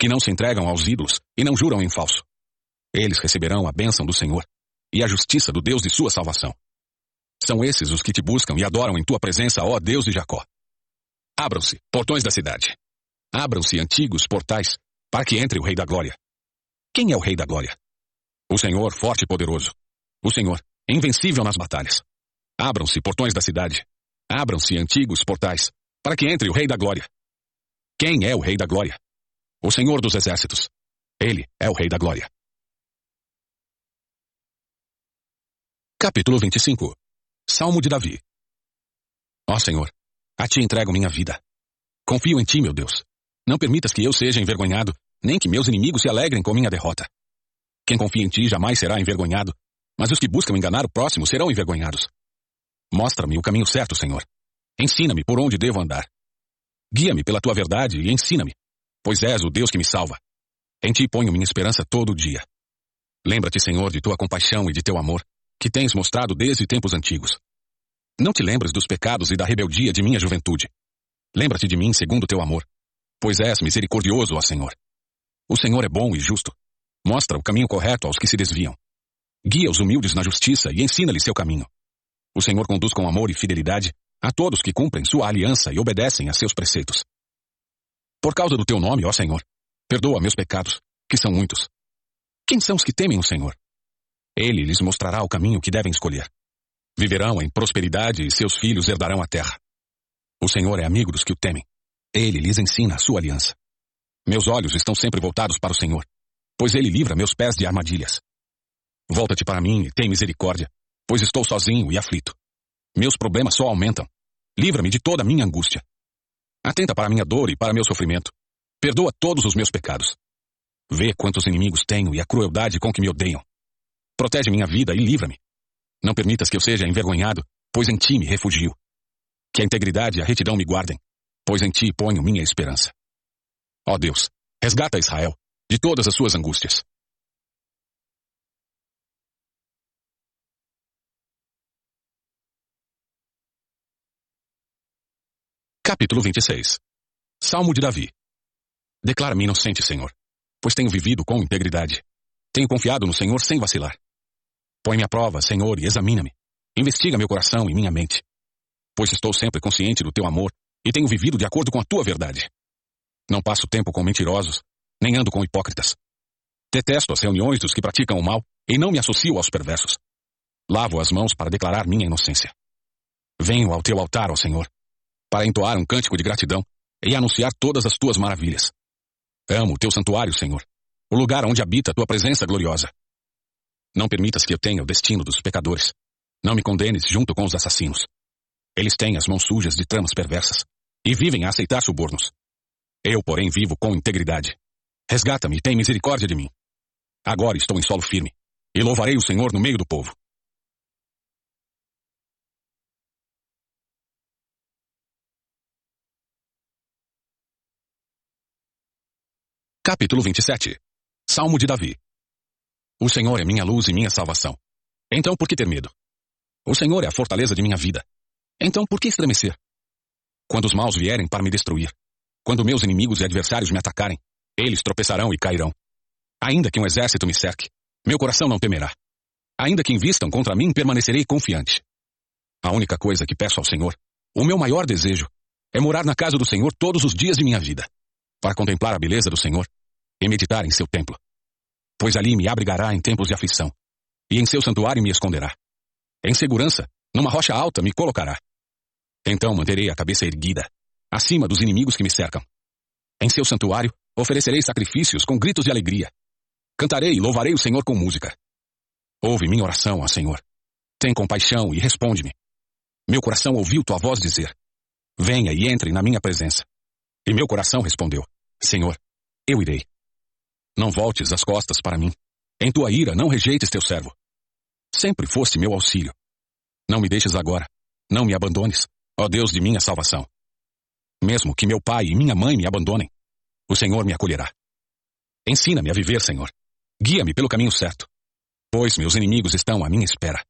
que não se entregam aos ídolos e não juram em falso. Eles receberão a bênção do Senhor e a justiça do Deus de sua salvação. São esses os que te buscam e adoram em tua presença, ó Deus de Jacó. Abram-se, portões da cidade. Abram-se antigos portais, para que entre o Rei da Glória. Quem é o Rei da Glória? O Senhor forte e poderoso. O Senhor, invencível nas batalhas. Abram-se portões da cidade. Abram-se antigos portais, para que entre o Rei da Glória. Quem é o Rei da Glória? O Senhor dos Exércitos. Ele é o Rei da Glória. Capítulo 25 Salmo de Davi Ó Senhor, a Ti entrego minha vida. Confio em Ti, meu Deus. Não permitas que eu seja envergonhado, nem que meus inimigos se alegrem com minha derrota. Quem confia em Ti jamais será envergonhado, mas os que buscam enganar o próximo serão envergonhados. Mostra-me o caminho certo, Senhor. Ensina-me por onde devo andar. Guia-me pela Tua verdade e ensina-me, pois és o Deus que me salva. Em Ti ponho minha esperança todo dia. Lembra-te, Senhor, de Tua compaixão e de Teu amor, que tens mostrado desde tempos antigos. Não te lembres dos pecados e da rebeldia de minha juventude. Lembra-te de mim segundo teu amor, pois és misericordioso, ó Senhor. O Senhor é bom e justo. Mostra o caminho correto aos que se desviam. Guia os humildes na justiça e ensina-lhes seu caminho. O Senhor conduz com amor e fidelidade a todos que cumprem sua aliança e obedecem a seus preceitos. Por causa do teu nome, ó Senhor, perdoa meus pecados, que são muitos. Quem são os que temem o Senhor? Ele lhes mostrará o caminho que devem escolher. Viverão em prosperidade e seus filhos herdarão a terra. O Senhor é amigo dos que o temem. Ele lhes ensina a sua aliança. Meus olhos estão sempre voltados para o Senhor, pois ele livra meus pés de armadilhas. Volta-te para mim e tem misericórdia, pois estou sozinho e aflito. Meus problemas só aumentam. Livra-me de toda a minha angústia. Atenta para a minha dor e para meu sofrimento. Perdoa todos os meus pecados. Vê quantos inimigos tenho e a crueldade com que me odeiam. Protege minha vida e livra-me. Não permitas que eu seja envergonhado, pois em ti me refugio. Que a integridade e a retidão me guardem, pois em ti ponho minha esperança. Ó Deus, resgata Israel de todas as suas angústias. Capítulo 26 Salmo de Davi Declara-me inocente, Senhor, pois tenho vivido com integridade. Tenho confiado no Senhor sem vacilar. Põe-me à prova, Senhor, e examina-me. Investiga meu coração e minha mente. Pois estou sempre consciente do teu amor e tenho vivido de acordo com a tua verdade. Não passo tempo com mentirosos, nem ando com hipócritas. Detesto as reuniões dos que praticam o mal e não me associo aos perversos. Lavo as mãos para declarar minha inocência. Venho ao teu altar, ó Senhor, para entoar um cântico de gratidão e anunciar todas as tuas maravilhas. Amo o teu santuário, Senhor, o lugar onde habita a tua presença gloriosa. Não permitas que eu tenha o destino dos pecadores. Não me condenes junto com os assassinos. Eles têm as mãos sujas de tramas perversas e vivem a aceitar subornos. Eu, porém, vivo com integridade. Resgata-me e tem misericórdia de mim. Agora estou em solo firme e louvarei o Senhor no meio do povo. Capítulo 27 Salmo de Davi o Senhor é minha luz e minha salvação. Então por que ter medo? O Senhor é a fortaleza de minha vida. Então por que estremecer? Quando os maus vierem para me destruir, quando meus inimigos e adversários me atacarem, eles tropeçarão e cairão. Ainda que um exército me cerque, meu coração não temerá. Ainda que invistam contra mim, permanecerei confiante. A única coisa que peço ao Senhor, o meu maior desejo, é morar na casa do Senhor todos os dias de minha vida, para contemplar a beleza do Senhor e meditar em seu templo pois ali me abrigará em tempos de aflição, e em seu santuário me esconderá. Em segurança, numa rocha alta me colocará. Então manterei a cabeça erguida, acima dos inimigos que me cercam. Em seu santuário oferecerei sacrifícios com gritos de alegria. Cantarei e louvarei o Senhor com música. Ouve minha oração, ó Senhor. Tem compaixão e responde-me. Meu coração ouviu tua voz dizer: Venha e entre na minha presença. E meu coração respondeu: Senhor, eu irei. Não voltes as costas para mim. Em tua ira não rejeites teu servo. Sempre foste meu auxílio. Não me deixes agora. Não me abandones, ó Deus de minha salvação. Mesmo que meu pai e minha mãe me abandonem, o Senhor me acolherá. Ensina-me a viver, Senhor. Guia-me pelo caminho certo, pois meus inimigos estão à minha espera.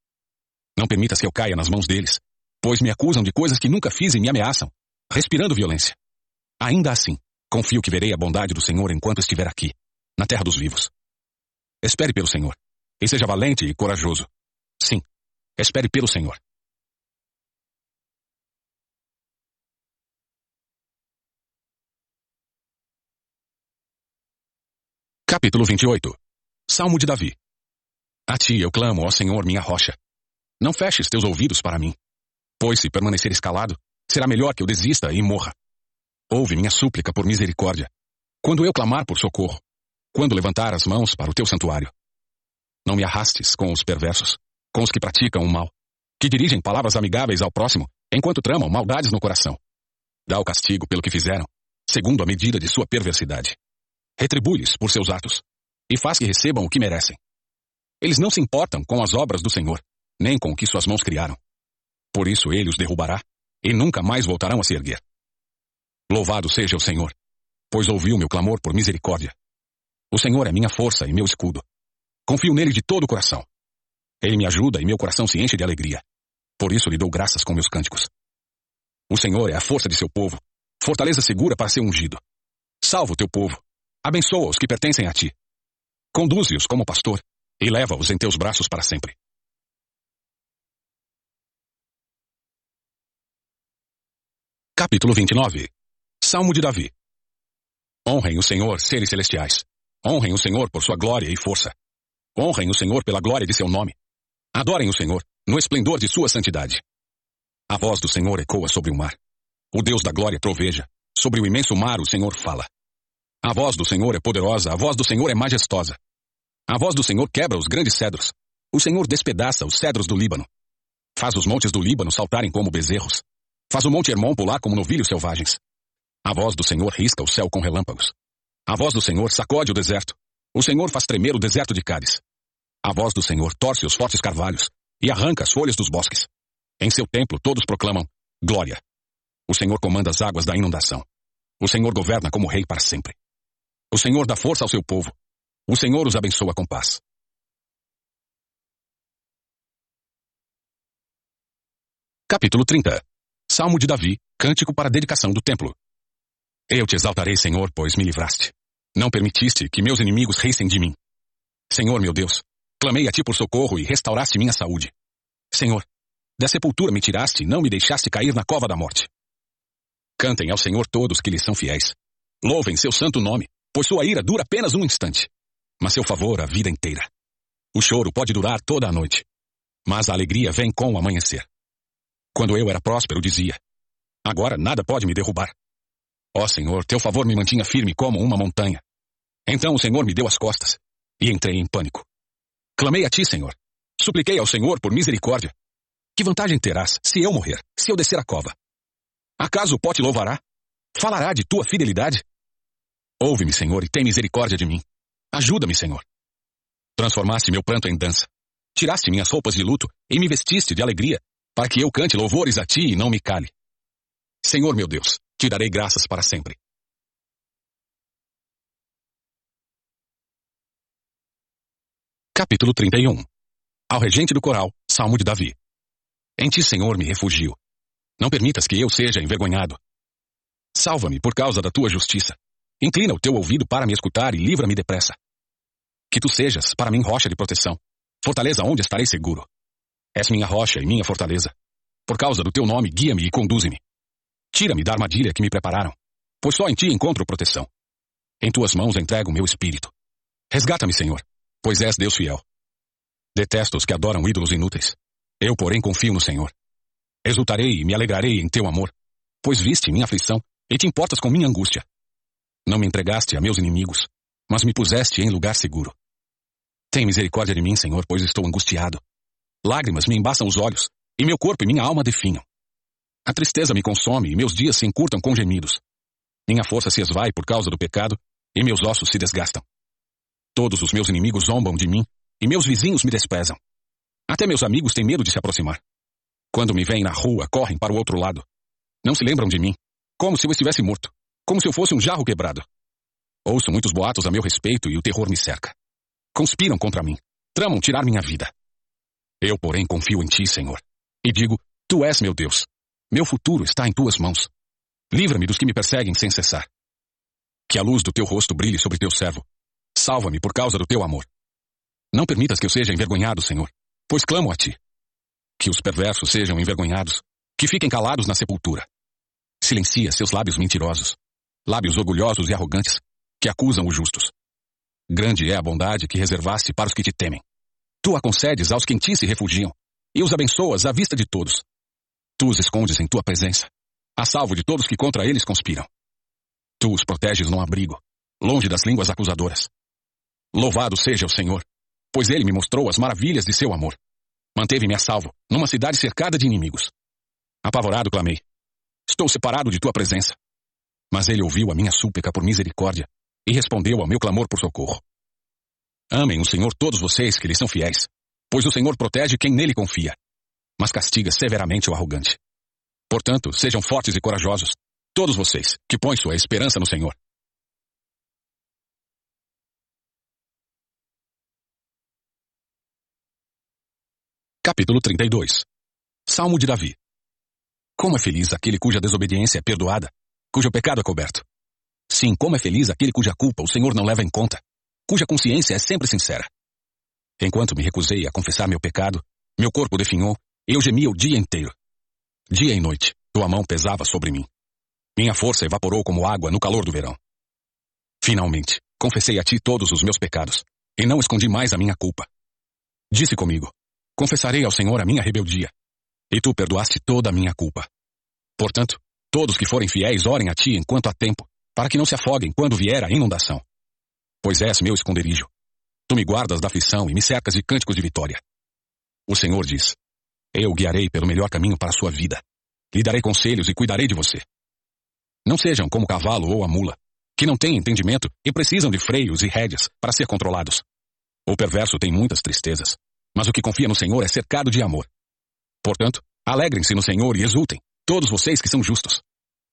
Não permitas que eu caia nas mãos deles, pois me acusam de coisas que nunca fiz e me ameaçam, respirando violência. Ainda assim, confio que verei a bondade do Senhor enquanto estiver aqui na terra dos vivos. Espere pelo Senhor. E seja valente e corajoso. Sim, espere pelo Senhor. Capítulo 28 Salmo de Davi A ti eu clamo, ó Senhor, minha rocha. Não feches teus ouvidos para mim. Pois se permanecer escalado, será melhor que eu desista e morra. Ouve minha súplica por misericórdia. Quando eu clamar por socorro, quando levantar as mãos para o teu santuário. Não me arrastes com os perversos, com os que praticam o mal, que dirigem palavras amigáveis ao próximo, enquanto tramam maldades no coração. Dá o castigo pelo que fizeram, segundo a medida de sua perversidade. Retribui-lhes por seus atos, e faz que recebam o que merecem. Eles não se importam com as obras do Senhor, nem com o que suas mãos criaram. Por isso ele os derrubará, e nunca mais voltarão a se erguer. Louvado seja o Senhor, pois ouviu meu clamor por misericórdia. O Senhor é minha força e meu escudo. Confio nele de todo o coração. Ele me ajuda e meu coração se enche de alegria. Por isso lhe dou graças com meus cânticos. O Senhor é a força de seu povo, fortaleza segura para ser ungido. Salva o teu povo, abençoa os que pertencem a ti. Conduze-os como pastor e leva-os em teus braços para sempre. Capítulo 29 Salmo de Davi Honrem o Senhor, seres celestiais. Honrem o Senhor por sua glória e força. Honrem o Senhor pela glória de seu nome. Adorem o Senhor no esplendor de sua santidade. A voz do Senhor ecoa sobre o mar. O Deus da glória troveja. Sobre o imenso mar o Senhor fala. A voz do Senhor é poderosa, a voz do Senhor é majestosa. A voz do Senhor quebra os grandes cedros. O Senhor despedaça os cedros do Líbano. Faz os montes do Líbano saltarem como bezerros. Faz o monte Hermon pular como novilhos selvagens. A voz do Senhor risca o céu com relâmpagos. A voz do Senhor sacode o deserto. O Senhor faz tremer o deserto de Cádiz. A voz do Senhor torce os fortes carvalhos e arranca as folhas dos bosques. Em seu templo todos proclamam glória. O Senhor comanda as águas da inundação. O Senhor governa como rei para sempre. O Senhor dá força ao seu povo. O Senhor os abençoa com paz. Capítulo 30 Salmo de Davi, cântico para a dedicação do templo. Eu te exaltarei, Senhor, pois me livraste. Não permitiste que meus inimigos rissem de mim. Senhor meu Deus, clamei a ti por socorro e restauraste minha saúde. Senhor, da sepultura me tiraste e não me deixaste cair na cova da morte. Cantem ao Senhor todos que lhe são fiéis. Louvem seu santo nome, pois sua ira dura apenas um instante, mas seu favor a vida inteira. O choro pode durar toda a noite, mas a alegria vem com o amanhecer. Quando eu era próspero, dizia: Agora nada pode me derrubar. Ó oh, Senhor, teu favor me mantinha firme como uma montanha. Então o Senhor me deu as costas e entrei em pânico. Clamei a ti, Senhor. Supliquei ao Senhor por misericórdia. Que vantagem terás se eu morrer, se eu descer a cova? Acaso o pó te louvará? Falará de tua fidelidade? Ouve-me, Senhor, e tem misericórdia de mim. Ajuda-me, Senhor. Transformaste meu pranto em dança. Tiraste minhas roupas de luto e me vestiste de alegria para que eu cante louvores a ti e não me cale. Senhor meu Deus, te darei graças para sempre. Capítulo 31 Ao regente do coral, Salmo de Davi. Em ti, Senhor, me refugio. Não permitas que eu seja envergonhado. Salva-me por causa da tua justiça. Inclina o teu ouvido para me escutar e livra-me depressa. Que tu sejas, para mim, rocha de proteção, fortaleza onde estarei seguro. És minha rocha e minha fortaleza. Por causa do teu nome, guia-me e conduze-me. Tira-me da armadilha que me prepararam, pois só em ti encontro proteção. Em tuas mãos entrego meu espírito. Resgata-me, Senhor, pois és Deus fiel. Detesto os que adoram ídolos inúteis. Eu, porém, confio no Senhor. Exultarei e me alegrarei em teu amor, pois viste minha aflição e te importas com minha angústia. Não me entregaste a meus inimigos, mas me puseste em lugar seguro. Tem misericórdia de mim, Senhor, pois estou angustiado. Lágrimas me embaçam os olhos, e meu corpo e minha alma definham. A tristeza me consome e meus dias se encurtam com gemidos. Minha força se esvai por causa do pecado e meus ossos se desgastam. Todos os meus inimigos zombam de mim e meus vizinhos me desprezam. Até meus amigos têm medo de se aproximar. Quando me veem na rua, correm para o outro lado. Não se lembram de mim, como se eu estivesse morto, como se eu fosse um jarro quebrado. Ouço muitos boatos a meu respeito e o terror me cerca. Conspiram contra mim, tramam tirar minha vida. Eu, porém, confio em ti, Senhor, e digo: Tu és meu Deus. Meu futuro está em tuas mãos. Livra-me dos que me perseguem sem cessar. Que a luz do teu rosto brilhe sobre teu servo. Salva-me por causa do teu amor. Não permitas que eu seja envergonhado, Senhor, pois clamo a ti. Que os perversos sejam envergonhados, que fiquem calados na sepultura. Silencia seus lábios mentirosos, lábios orgulhosos e arrogantes, que acusam os justos. Grande é a bondade que reservaste para os que te temem. Tu a concedes aos que em ti se refugiam, e os abençoas à vista de todos. Tu os escondes em tua presença, a salvo de todos que contra eles conspiram. Tu os proteges num abrigo, longe das línguas acusadoras. Louvado seja o Senhor, pois ele me mostrou as maravilhas de seu amor. Manteve-me a salvo, numa cidade cercada de inimigos. Apavorado clamei: Estou separado de tua presença. Mas ele ouviu a minha súplica por misericórdia e respondeu ao meu clamor por socorro. Amem o Senhor todos vocês que lhe são fiéis, pois o Senhor protege quem nele confia, mas castiga severamente o arrogante. Portanto, sejam fortes e corajosos, todos vocês que põem sua esperança no Senhor. Capítulo 32 Salmo de Davi Como é feliz aquele cuja desobediência é perdoada, cujo pecado é coberto. Sim, como é feliz aquele cuja culpa o Senhor não leva em conta, cuja consciência é sempre sincera. Enquanto me recusei a confessar meu pecado, meu corpo definhou eu gemia o dia inteiro. Dia e noite, tua mão pesava sobre mim. Minha força evaporou como água no calor do verão. Finalmente, confessei a ti todos os meus pecados, e não escondi mais a minha culpa. Disse comigo: Confessarei ao Senhor a minha rebeldia. E tu perdoaste toda a minha culpa. Portanto, todos que forem fiéis orem a ti enquanto há tempo, para que não se afoguem quando vier a inundação. Pois és meu esconderijo. Tu me guardas da aflição e me cercas de cânticos de vitória. O Senhor diz: Eu guiarei pelo melhor caminho para a sua vida. Lhe darei conselhos e cuidarei de você. Não sejam como o cavalo ou a mula, que não têm entendimento e precisam de freios e rédeas para ser controlados. O perverso tem muitas tristezas, mas o que confia no Senhor é cercado de amor. Portanto, alegrem-se no Senhor e exultem, todos vocês que são justos.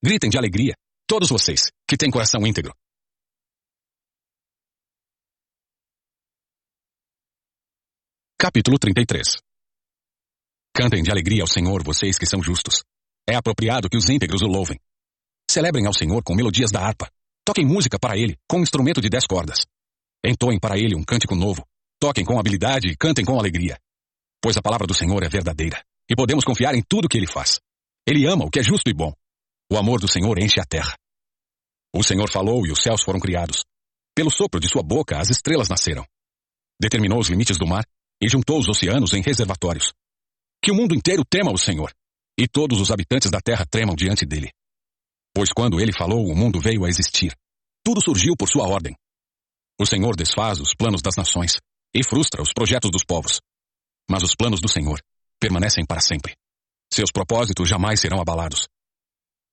Gritem de alegria, todos vocês que têm coração íntegro. Capítulo 33 Cantem de alegria ao Senhor, vocês que são justos. É apropriado que os íntegros o louvem. Celebrem ao Senhor com melodias da harpa. Toquem música para ele com um instrumento de dez cordas. Entoem para ele um cântico novo. Toquem com habilidade e cantem com alegria. Pois a palavra do Senhor é verdadeira, e podemos confiar em tudo que ele faz. Ele ama o que é justo e bom. O amor do Senhor enche a terra. O Senhor falou e os céus foram criados. Pelo sopro de sua boca as estrelas nasceram. Determinou os limites do mar e juntou os oceanos em reservatórios. Que o mundo inteiro tema o Senhor, e todos os habitantes da terra tremam diante dele. Pois quando ele falou, o mundo veio a existir. Tudo surgiu por sua ordem. O Senhor desfaz os planos das nações e frustra os projetos dos povos. Mas os planos do Senhor permanecem para sempre. Seus propósitos jamais serão abalados.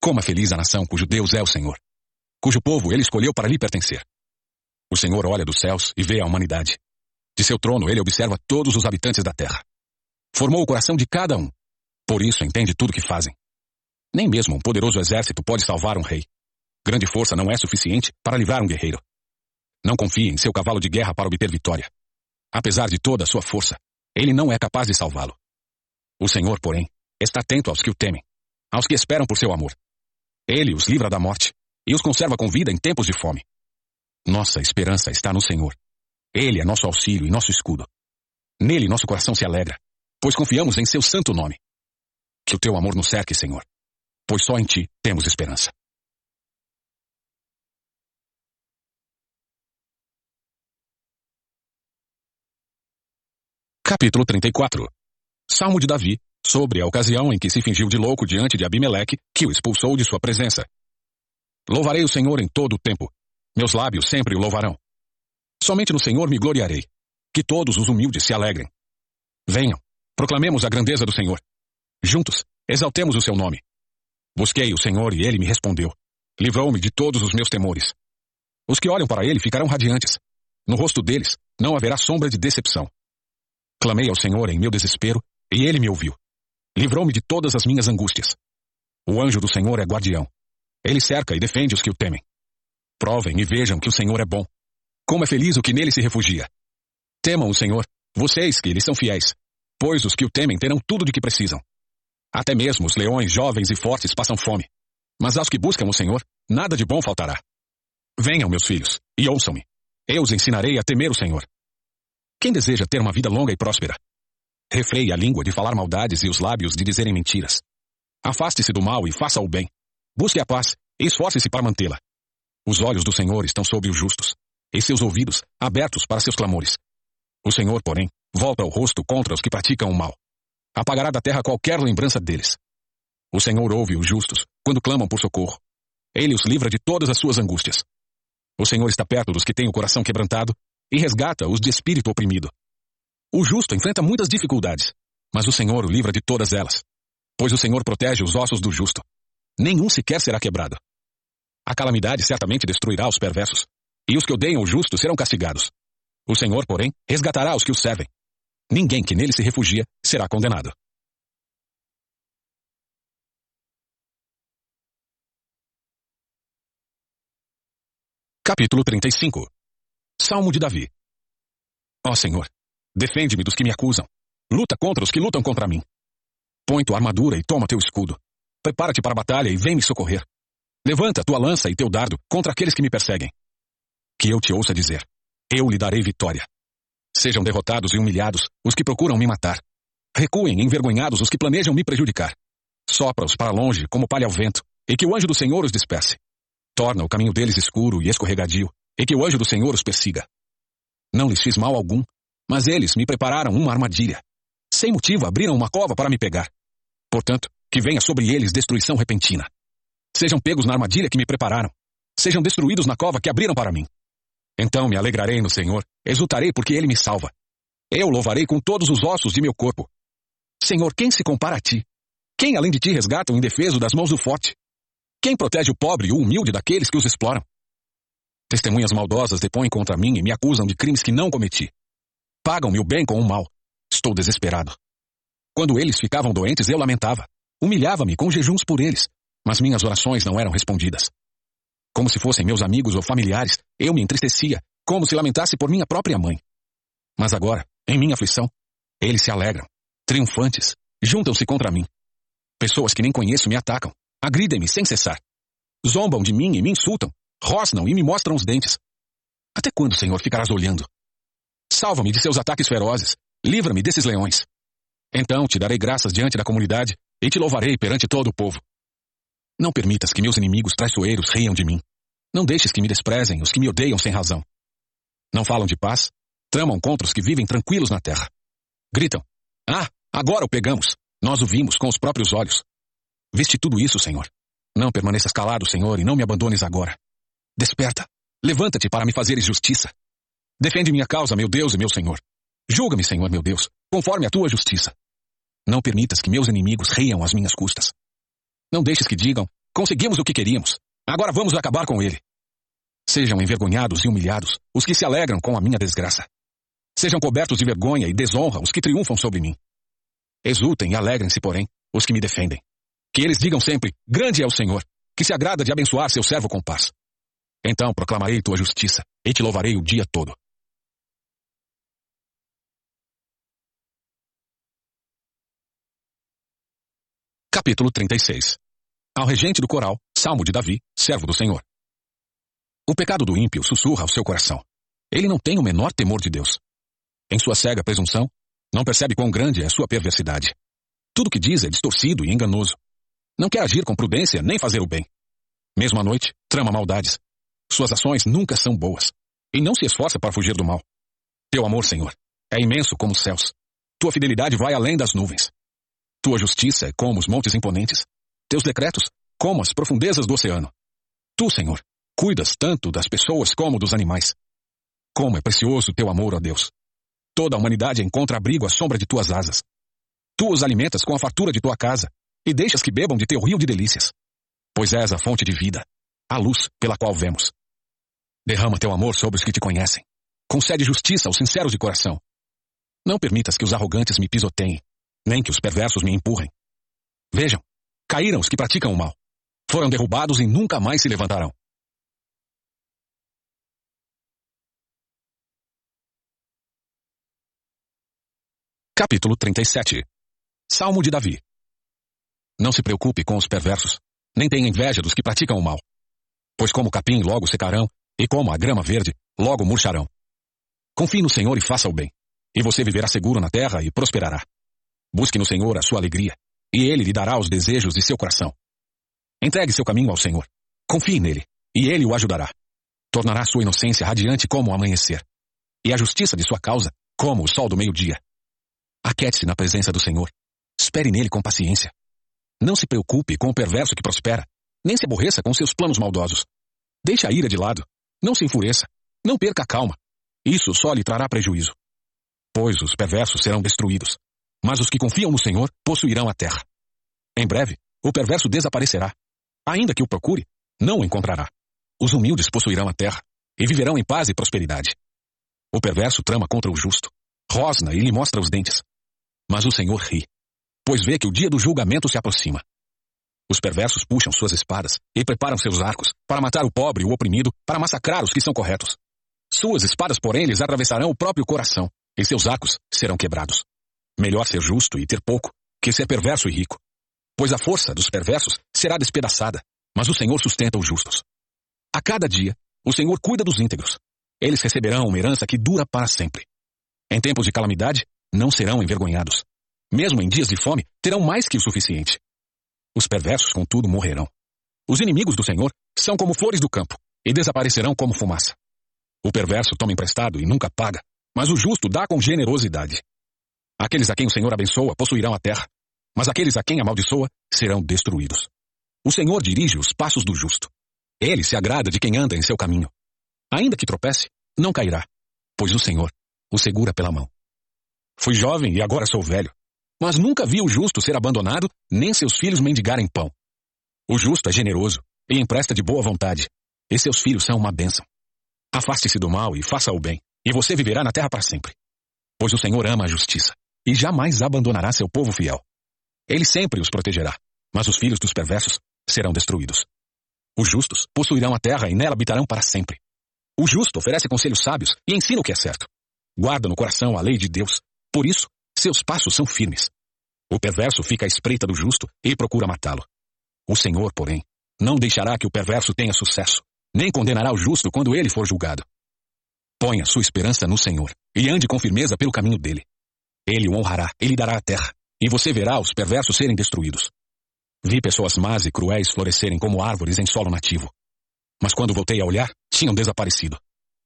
Como é feliz a nação cujo Deus é o Senhor, cujo povo ele escolheu para lhe pertencer. O Senhor olha dos céus e vê a humanidade. De seu trono ele observa todos os habitantes da terra. Formou o coração de cada um. Por isso entende tudo que fazem. Nem mesmo um poderoso exército pode salvar um rei. Grande força não é suficiente para livrar um guerreiro. Não confie em seu cavalo de guerra para obter vitória. Apesar de toda a sua força, ele não é capaz de salvá-lo. O Senhor, porém, está atento aos que o temem, aos que esperam por seu amor. Ele os livra da morte e os conserva com vida em tempos de fome. Nossa esperança está no Senhor. Ele é nosso auxílio e nosso escudo. Nele nosso coração se alegra, pois confiamos em seu santo nome. Que o teu amor nos cerque, Senhor, pois só em ti temos esperança. Capítulo 34 Salmo de Davi, sobre a ocasião em que se fingiu de louco diante de Abimeleque, que o expulsou de sua presença. Louvarei o Senhor em todo o tempo. Meus lábios sempre o louvarão. Somente no Senhor me gloriarei. Que todos os humildes se alegrem. Venham, proclamemos a grandeza do Senhor. Juntos, exaltemos o seu nome. Busquei o Senhor e ele me respondeu. Livrou-me de todos os meus temores. Os que olham para ele ficarão radiantes. No rosto deles não haverá sombra de decepção. Clamei ao Senhor em meu desespero, e ele me ouviu. Livrou-me de todas as minhas angústias. O anjo do Senhor é guardião. Ele cerca e defende os que o temem. Provem e vejam que o Senhor é bom. Como é feliz o que nele se refugia. Temam o Senhor, vocês que lhe são fiéis, pois os que o temem terão tudo de que precisam. Até mesmo os leões jovens e fortes passam fome. Mas aos que buscam o Senhor, nada de bom faltará. Venham, meus filhos, e ouçam-me. Eu os ensinarei a temer o Senhor. Quem deseja ter uma vida longa e próspera? Refreie a língua de falar maldades e os lábios de dizerem mentiras. Afaste-se do mal e faça o bem. Busque a paz e esforce-se para mantê-la. Os olhos do Senhor estão sobre os justos, e seus ouvidos abertos para seus clamores. O Senhor, porém, volta o rosto contra os que praticam o mal. Apagará da terra qualquer lembrança deles. O Senhor ouve os justos quando clamam por socorro. Ele os livra de todas as suas angústias. O Senhor está perto dos que têm o coração quebrantado e resgata os de espírito oprimido. O justo enfrenta muitas dificuldades, mas o Senhor o livra de todas elas. Pois o Senhor protege os ossos do justo. Nenhum sequer será quebrado. A calamidade certamente destruirá os perversos, e os que odeiam o justo serão castigados. O Senhor, porém, resgatará os que o servem. Ninguém que nele se refugia será condenado. Capítulo 35 Salmo de Davi Ó Senhor, defende-me dos que me acusam. Luta contra os que lutam contra mim. Põe tua armadura e toma teu escudo. Prepara-te para a batalha e vem me socorrer. Levanta tua lança e teu dardo contra aqueles que me perseguem. Que eu te ouça dizer: Eu lhe darei vitória. Sejam derrotados e humilhados os que procuram me matar. Recuem envergonhados os que planejam me prejudicar. Sopra-os para longe como palha ao vento, e que o anjo do Senhor os disperse. Torna o caminho deles escuro e escorregadio, e que o anjo do Senhor os persiga. Não lhes fiz mal algum, mas eles me prepararam uma armadilha. Sem motivo abriram uma cova para me pegar. Portanto, que venha sobre eles destruição repentina. Sejam pegos na armadilha que me prepararam. Sejam destruídos na cova que abriram para mim. Então me alegrarei no Senhor, exultarei porque Ele me salva. Eu louvarei com todos os ossos de meu corpo. Senhor, quem se compara a ti? Quem além de ti resgata o indefeso das mãos do forte? Quem protege o pobre e o humilde daqueles que os exploram? Testemunhas maldosas depõem contra mim e me acusam de crimes que não cometi. Pagam-me o bem com o mal. Estou desesperado. Quando eles ficavam doentes, eu lamentava. Humilhava-me com jejuns por eles, mas minhas orações não eram respondidas. Como se fossem meus amigos ou familiares, eu me entristecia, como se lamentasse por minha própria mãe. Mas agora, em minha aflição, eles se alegram, triunfantes, juntam-se contra mim. Pessoas que nem conheço me atacam, agridem-me sem cessar. Zombam de mim e me insultam, rosnam e me mostram os dentes. Até quando, Senhor, ficarás olhando? Salva-me de seus ataques ferozes, livra-me desses leões. Então te darei graças diante da comunidade e te louvarei perante todo o povo. Não permitas que meus inimigos traiçoeiros riam de mim. Não deixes que me desprezem os que me odeiam sem razão. Não falam de paz, tramam contra os que vivem tranquilos na terra. Gritam: Ah, agora o pegamos. Nós o vimos com os próprios olhos. Viste tudo isso, Senhor. Não permaneças calado, Senhor, e não me abandones agora. Desperta. Levanta-te para me fazeres justiça. Defende minha causa, meu Deus e meu Senhor. Julga-me, Senhor, meu Deus, conforme a tua justiça. Não permitas que meus inimigos reiam às minhas custas. Não deixes que digam: conseguimos o que queríamos. Agora vamos acabar com ele. Sejam envergonhados e humilhados os que se alegram com a minha desgraça. Sejam cobertos de vergonha e desonra os que triunfam sobre mim. Exultem e alegrem-se, porém, os que me defendem. Que eles digam sempre: Grande é o Senhor, que se agrada de abençoar seu servo com paz. Então proclamarei tua justiça e te louvarei o dia todo. Capítulo 36 Ao regente do coral, Salmo de Davi, servo do Senhor. O pecado do ímpio sussurra ao seu coração. Ele não tem o menor temor de Deus. Em sua cega presunção, não percebe quão grande é sua perversidade. Tudo que diz é distorcido e enganoso. Não quer agir com prudência nem fazer o bem. Mesmo à noite, trama maldades. Suas ações nunca são boas. E não se esforça para fugir do mal. Teu amor, Senhor, é imenso como os céus. Tua fidelidade vai além das nuvens. Tua justiça é como os montes imponentes, teus decretos como as profundezas do oceano. Tu, Senhor, cuidas tanto das pessoas como dos animais. Como é precioso teu amor, ó Deus. Toda a humanidade encontra abrigo à sombra de tuas asas. Tu os alimentas com a fartura de tua casa e deixas que bebam de teu rio de delícias. Pois és a fonte de vida, a luz pela qual vemos. Derrama teu amor sobre os que te conhecem. Concede justiça aos sinceros de coração. Não permitas que os arrogantes me pisoteiem nem que os perversos me empurrem. Vejam, caíram os que praticam o mal. Foram derrubados e nunca mais se levantarão. Capítulo 37 Salmo de Davi Não se preocupe com os perversos, nem tenha inveja dos que praticam o mal. Pois como o capim logo secarão, e como a grama verde, logo murcharão. Confie no Senhor e faça o bem. e você viverá seguro na terra e prosperará. Busque no Senhor a sua alegria, e ele lhe dará os desejos de seu coração. Entregue seu caminho ao Senhor. Confie nele, e ele o ajudará. Tornará sua inocência radiante como o amanhecer, e a justiça de sua causa como o sol do meio-dia. Aquete-se na presença do Senhor. Espere nele com paciência. Não se preocupe com o perverso que prospera, nem se aborreça com seus planos maldosos. Deixe a ira de lado. Não se enfureça. Não perca a calma. Isso só lhe trará prejuízo. Pois os perversos serão destruídos, mas os que confiam no Senhor possuirão a terra. Em breve, o perverso desaparecerá. Ainda que o procure, não o encontrará. Os humildes possuirão a terra e viverão em paz e prosperidade. O perverso trama contra o justo, rosna e lhe mostra os dentes. Mas o Senhor ri, pois vê que o dia do julgamento se aproxima. Os perversos puxam suas espadas e preparam seus arcos para matar o pobre e o oprimido, para massacrar os que são corretos. Suas espadas, porém, lhes atravessarão o próprio coração, e seus arcos serão quebrados. Melhor ser justo e ter pouco, que ser perverso e rico. Pois a força dos perversos será despedaçada, mas o Senhor sustenta os justos. A cada dia, o Senhor cuida dos íntegros. Eles receberão uma herança que dura para sempre. Em tempos de calamidade, não serão envergonhados. Mesmo em dias de fome, terão mais que o suficiente. Os perversos, contudo, morrerão. Os inimigos do Senhor são como flores do campo e desaparecerão como fumaça. O perverso toma emprestado e nunca paga, mas o justo dá com generosidade. Aqueles a quem o Senhor abençoa possuirão a terra, mas aqueles a quem amaldiçoa serão destruídos. O Senhor dirige os passos do justo. Ele se agrada de quem anda em seu caminho. Ainda que tropece, não cairá, pois o Senhor o segura pela mão. Fui jovem e agora sou velho, mas nunca vi o justo ser abandonado, nem seus filhos mendigarem pão. O justo é generoso e empresta de boa vontade, e seus filhos são uma bênção. Afaste-se do mal e faça o bem, e você viverá na terra para sempre. Pois o Senhor ama a justiça, e jamais abandonará seu povo fiel. Ele sempre os protegerá, mas os filhos dos perversos serão destruídos. Os justos possuirão a terra e nela habitarão para sempre. O justo oferece conselhos sábios e ensina o que é certo. Guarda no coração a lei de Deus. Por isso, seus passos são firmes. O perverso fica à espreita do justo e procura matá-lo. O Senhor, porém, não deixará que o perverso tenha sucesso, nem condenará o justo quando ele for julgado. Ponha sua esperança no Senhor e ande com firmeza pelo caminho dele. Ele o honrará, ele dará a terra, e você verá os perversos serem destruídos. Vi pessoas más e cruéis florescerem como árvores em solo nativo. Mas quando voltei a olhar, tinham desaparecido.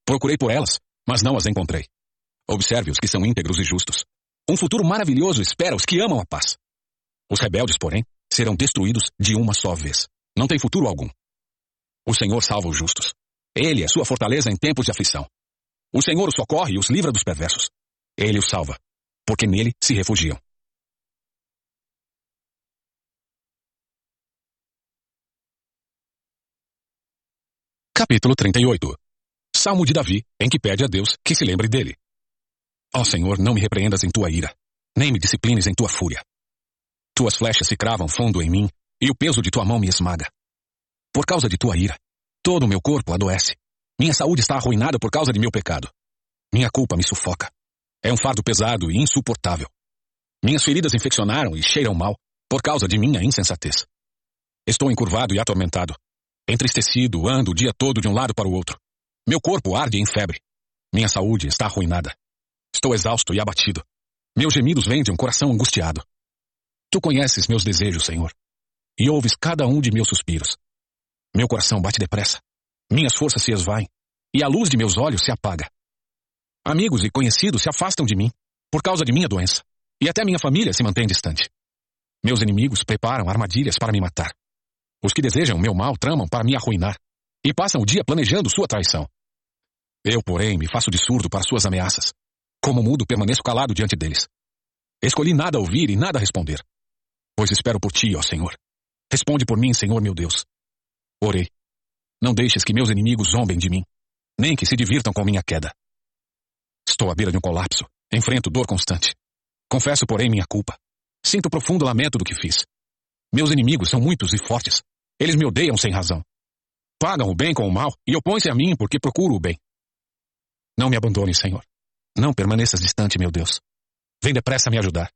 Procurei por elas, mas não as encontrei. Observe os que são íntegros e justos. Um futuro maravilhoso espera os que amam a paz. Os rebeldes, porém, serão destruídos de uma só vez. Não tem futuro algum. O Senhor salva os justos. Ele é sua fortaleza em tempos de aflição. O Senhor os socorre e os livra dos perversos. Ele os salva, porque nele se refugiam. Capítulo 38 Salmo de Davi, em que pede a Deus que se lembre dele. Ó oh, Senhor, não me repreendas em tua ira, nem me disciplines em tua fúria. Tuas flechas se cravam fundo em mim, e o peso de tua mão me esmaga. Por causa de tua ira, todo o meu corpo adoece. Minha saúde está arruinada por causa de meu pecado. Minha culpa me sufoca. É um fardo pesado e insuportável. Minhas feridas infeccionaram e cheiram mal por causa de minha insensatez. Estou encurvado e atormentado. Entristecido, ando o dia todo de um lado para o outro. Meu corpo arde em febre. Minha saúde está arruinada. Estou exausto e abatido. Meus gemidos vêm de um coração angustiado. Tu conheces meus desejos, Senhor, e ouves cada um de meus suspiros. Meu coração bate depressa. Minhas forças se esvaem, e a luz de meus olhos se apaga. Amigos e conhecidos se afastam de mim, por causa de minha doença, e até minha família se mantém distante. Meus inimigos preparam armadilhas para me matar. Os que desejam meu mal tramam para me arruinar e passam o dia planejando sua traição. Eu, porém, me faço de surdo para suas ameaças. Como mudo, permaneço calado diante deles. Escolhi nada ouvir e nada responder. Pois espero por ti, ó Senhor. Responde por mim, Senhor meu Deus. Orei. Não deixes que meus inimigos zombem de mim, nem que se divirtam com minha queda. Estou à beira de um colapso. Enfrento dor constante. Confesso, porém, minha culpa. Sinto profundo lamento do que fiz. Meus inimigos são muitos e fortes. Eles me odeiam sem razão. Pagam o bem com o mal e opõem-se a mim porque procuro o bem. Não me abandone, Senhor. Não permaneças distante, meu Deus. Vem depressa me ajudar.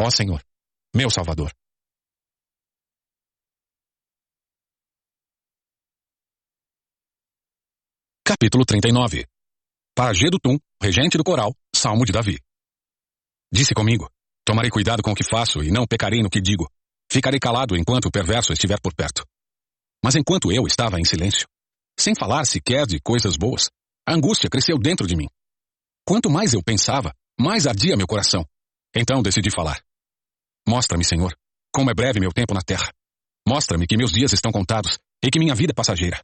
Ó Senhor, meu Salvador. Capítulo 39 Para Gedutum, regente do coral, Salmo de Davi. Disse comigo: Tomarei cuidado com o que faço e não pecarei no que digo. Ficarei calado enquanto o perverso estiver por perto. Mas enquanto eu estava em silêncio, sem falar sequer de coisas boas, a angústia cresceu dentro de mim. Quanto mais eu pensava, mais ardia meu coração. Então decidi falar. Mostra-me, Senhor, como é breve meu tempo na terra. Mostra-me que meus dias estão contados e que minha vida é passageira.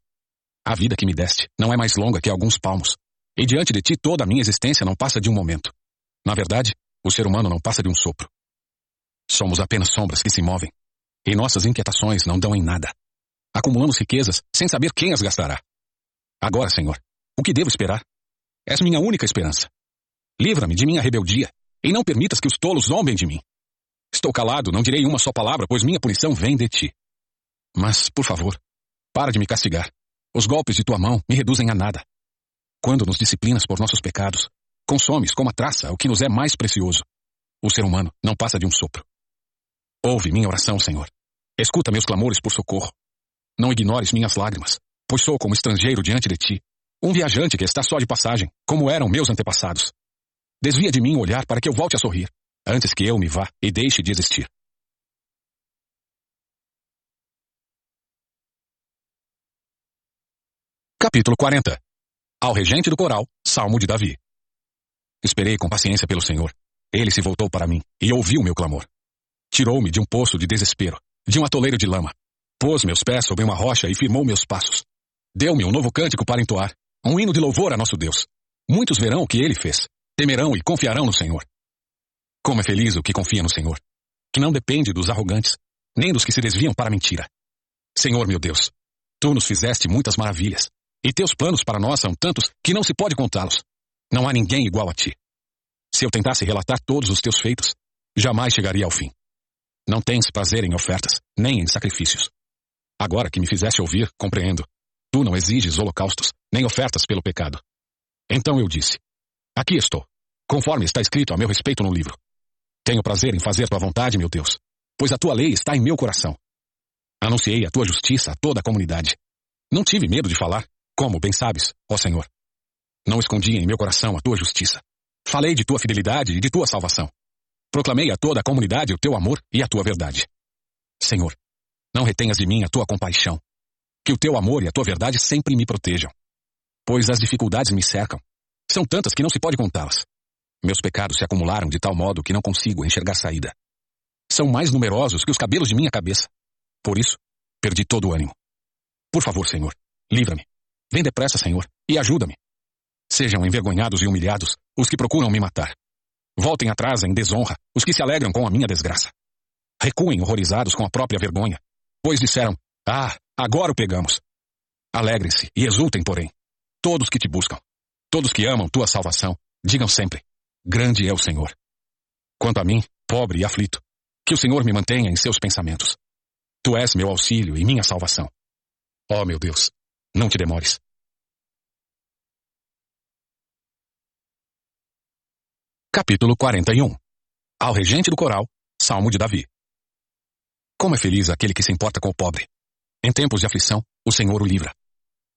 A vida que me deste não é mais longa que alguns palmos, e diante de ti toda a minha existência não passa de um momento. Na verdade, o ser humano não passa de um sopro. Somos apenas sombras que se movem, e nossas inquietações não dão em nada. Acumulamos riquezas sem saber quem as gastará. Agora, Senhor, o que devo esperar? És minha única esperança. Livra-me de minha rebeldia, e não permitas que os tolos zombem de mim. Estou calado, não direi uma só palavra, pois minha punição vem de ti. Mas, por favor, para de me castigar. Os golpes de tua mão me reduzem a nada. Quando nos disciplinas por nossos pecados, consomes como a traça o que nos é mais precioso. O ser humano não passa de um sopro. Ouve minha oração, Senhor. Escuta meus clamores por socorro. Não ignores minhas lágrimas, pois sou como estrangeiro diante de ti, um viajante que está só de passagem, como eram meus antepassados. Desvia de mim o olhar para que eu volte a sorrir, antes que eu me vá e deixe de existir. Capítulo 40 Ao regente do coral, Salmo de Davi. Esperei com paciência pelo Senhor. Ele se voltou para mim e ouviu meu clamor. Tirou-me de um poço de desespero, de um atoleiro de lama. Pôs meus pés sobre uma rocha e firmou meus passos. Deu-me um novo cântico para entoar, um hino de louvor a nosso Deus. Muitos verão o que ele fez, temerão e confiarão no Senhor. Como é feliz o que confia no Senhor, que não depende dos arrogantes, nem dos que se desviam para a mentira. Senhor meu Deus, tu nos fizeste muitas maravilhas, e teus planos para nós são tantos que não se pode contá-los. Não há ninguém igual a ti. Se eu tentasse relatar todos os teus feitos, jamais chegaria ao fim. Não tens prazer em ofertas, nem em sacrifícios. Agora que me fizeste ouvir, compreendo. Tu não exiges holocaustos, nem ofertas pelo pecado. Então eu disse: Aqui estou, conforme está escrito a meu respeito no livro. Tenho prazer em fazer tua vontade, meu Deus, pois a tua lei está em meu coração. Anunciei a tua justiça a toda a comunidade. Não tive medo de falar, como bem sabes, ó Senhor. Não escondi em meu coração a tua justiça. Falei de tua fidelidade e de tua salvação. Proclamei a toda a comunidade o teu amor e a tua verdade. Senhor, não retenhas de mim a tua compaixão. Que o teu amor e a tua verdade sempre me protejam. Pois as dificuldades me cercam. São tantas que não se pode contá-las. Meus pecados se acumularam de tal modo que não consigo enxergar saída. São mais numerosos que os cabelos de minha cabeça. Por isso, perdi todo o ânimo. Por favor, Senhor, livra-me. Vem depressa, Senhor, e ajuda-me. Sejam envergonhados e humilhados os que procuram me matar. Voltem atrás em desonra os que se alegram com a minha desgraça. Recuem horrorizados com a própria vergonha, pois disseram: Ah, agora o pegamos. Alegrem-se e exultem, porém, todos que te buscam, todos que amam tua salvação, digam sempre: Grande é o Senhor. Quanto a mim, pobre e aflito, que o Senhor me mantenha em seus pensamentos. Tu és meu auxílio e minha salvação. Oh, meu Deus, não te demores. Capítulo 41 Ao regente do coral, Salmo de Davi. Como é feliz aquele que se importa com o pobre. Em tempos de aflição, o Senhor o livra.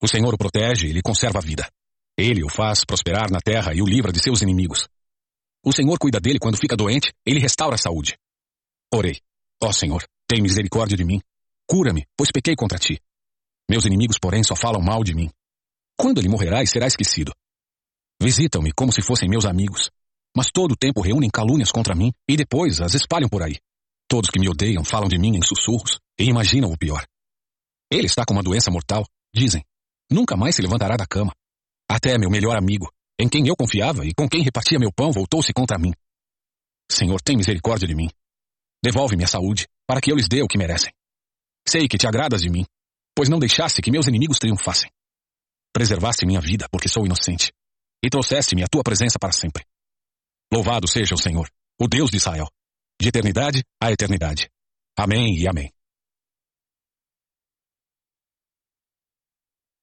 O Senhor o protege e lhe conserva a vida. Ele o faz prosperar na terra e o livra de seus inimigos. O Senhor cuida dele quando fica doente e lhe restaura a saúde. Orei. Ó Senhor, tem misericórdia de mim. Cura-me, pois pequei contra ti. Meus inimigos, porém, só falam mal de mim. Quando ele morrerá e será esquecido? Visitam-me como se fossem meus amigos, mas todo o tempo reúnem calúnias contra mim e depois as espalham por aí. Todos que me odeiam falam de mim em sussurros e imaginam o pior. Ele está com uma doença mortal, dizem. Nunca mais se levantará da cama. Até meu melhor amigo, em quem eu confiava e com quem repartia meu pão, voltou-se contra mim. Senhor, tem misericórdia de mim. Devolve-me a saúde, para que eu lhes dê o que merecem. Sei que te agradas de mim, pois não deixaste que meus inimigos triunfassem. Preservaste minha vida, porque sou inocente, e trouxeste-me a tua presença para sempre. Louvado seja o Senhor, o Deus de Israel, de eternidade a eternidade. Amém e amém.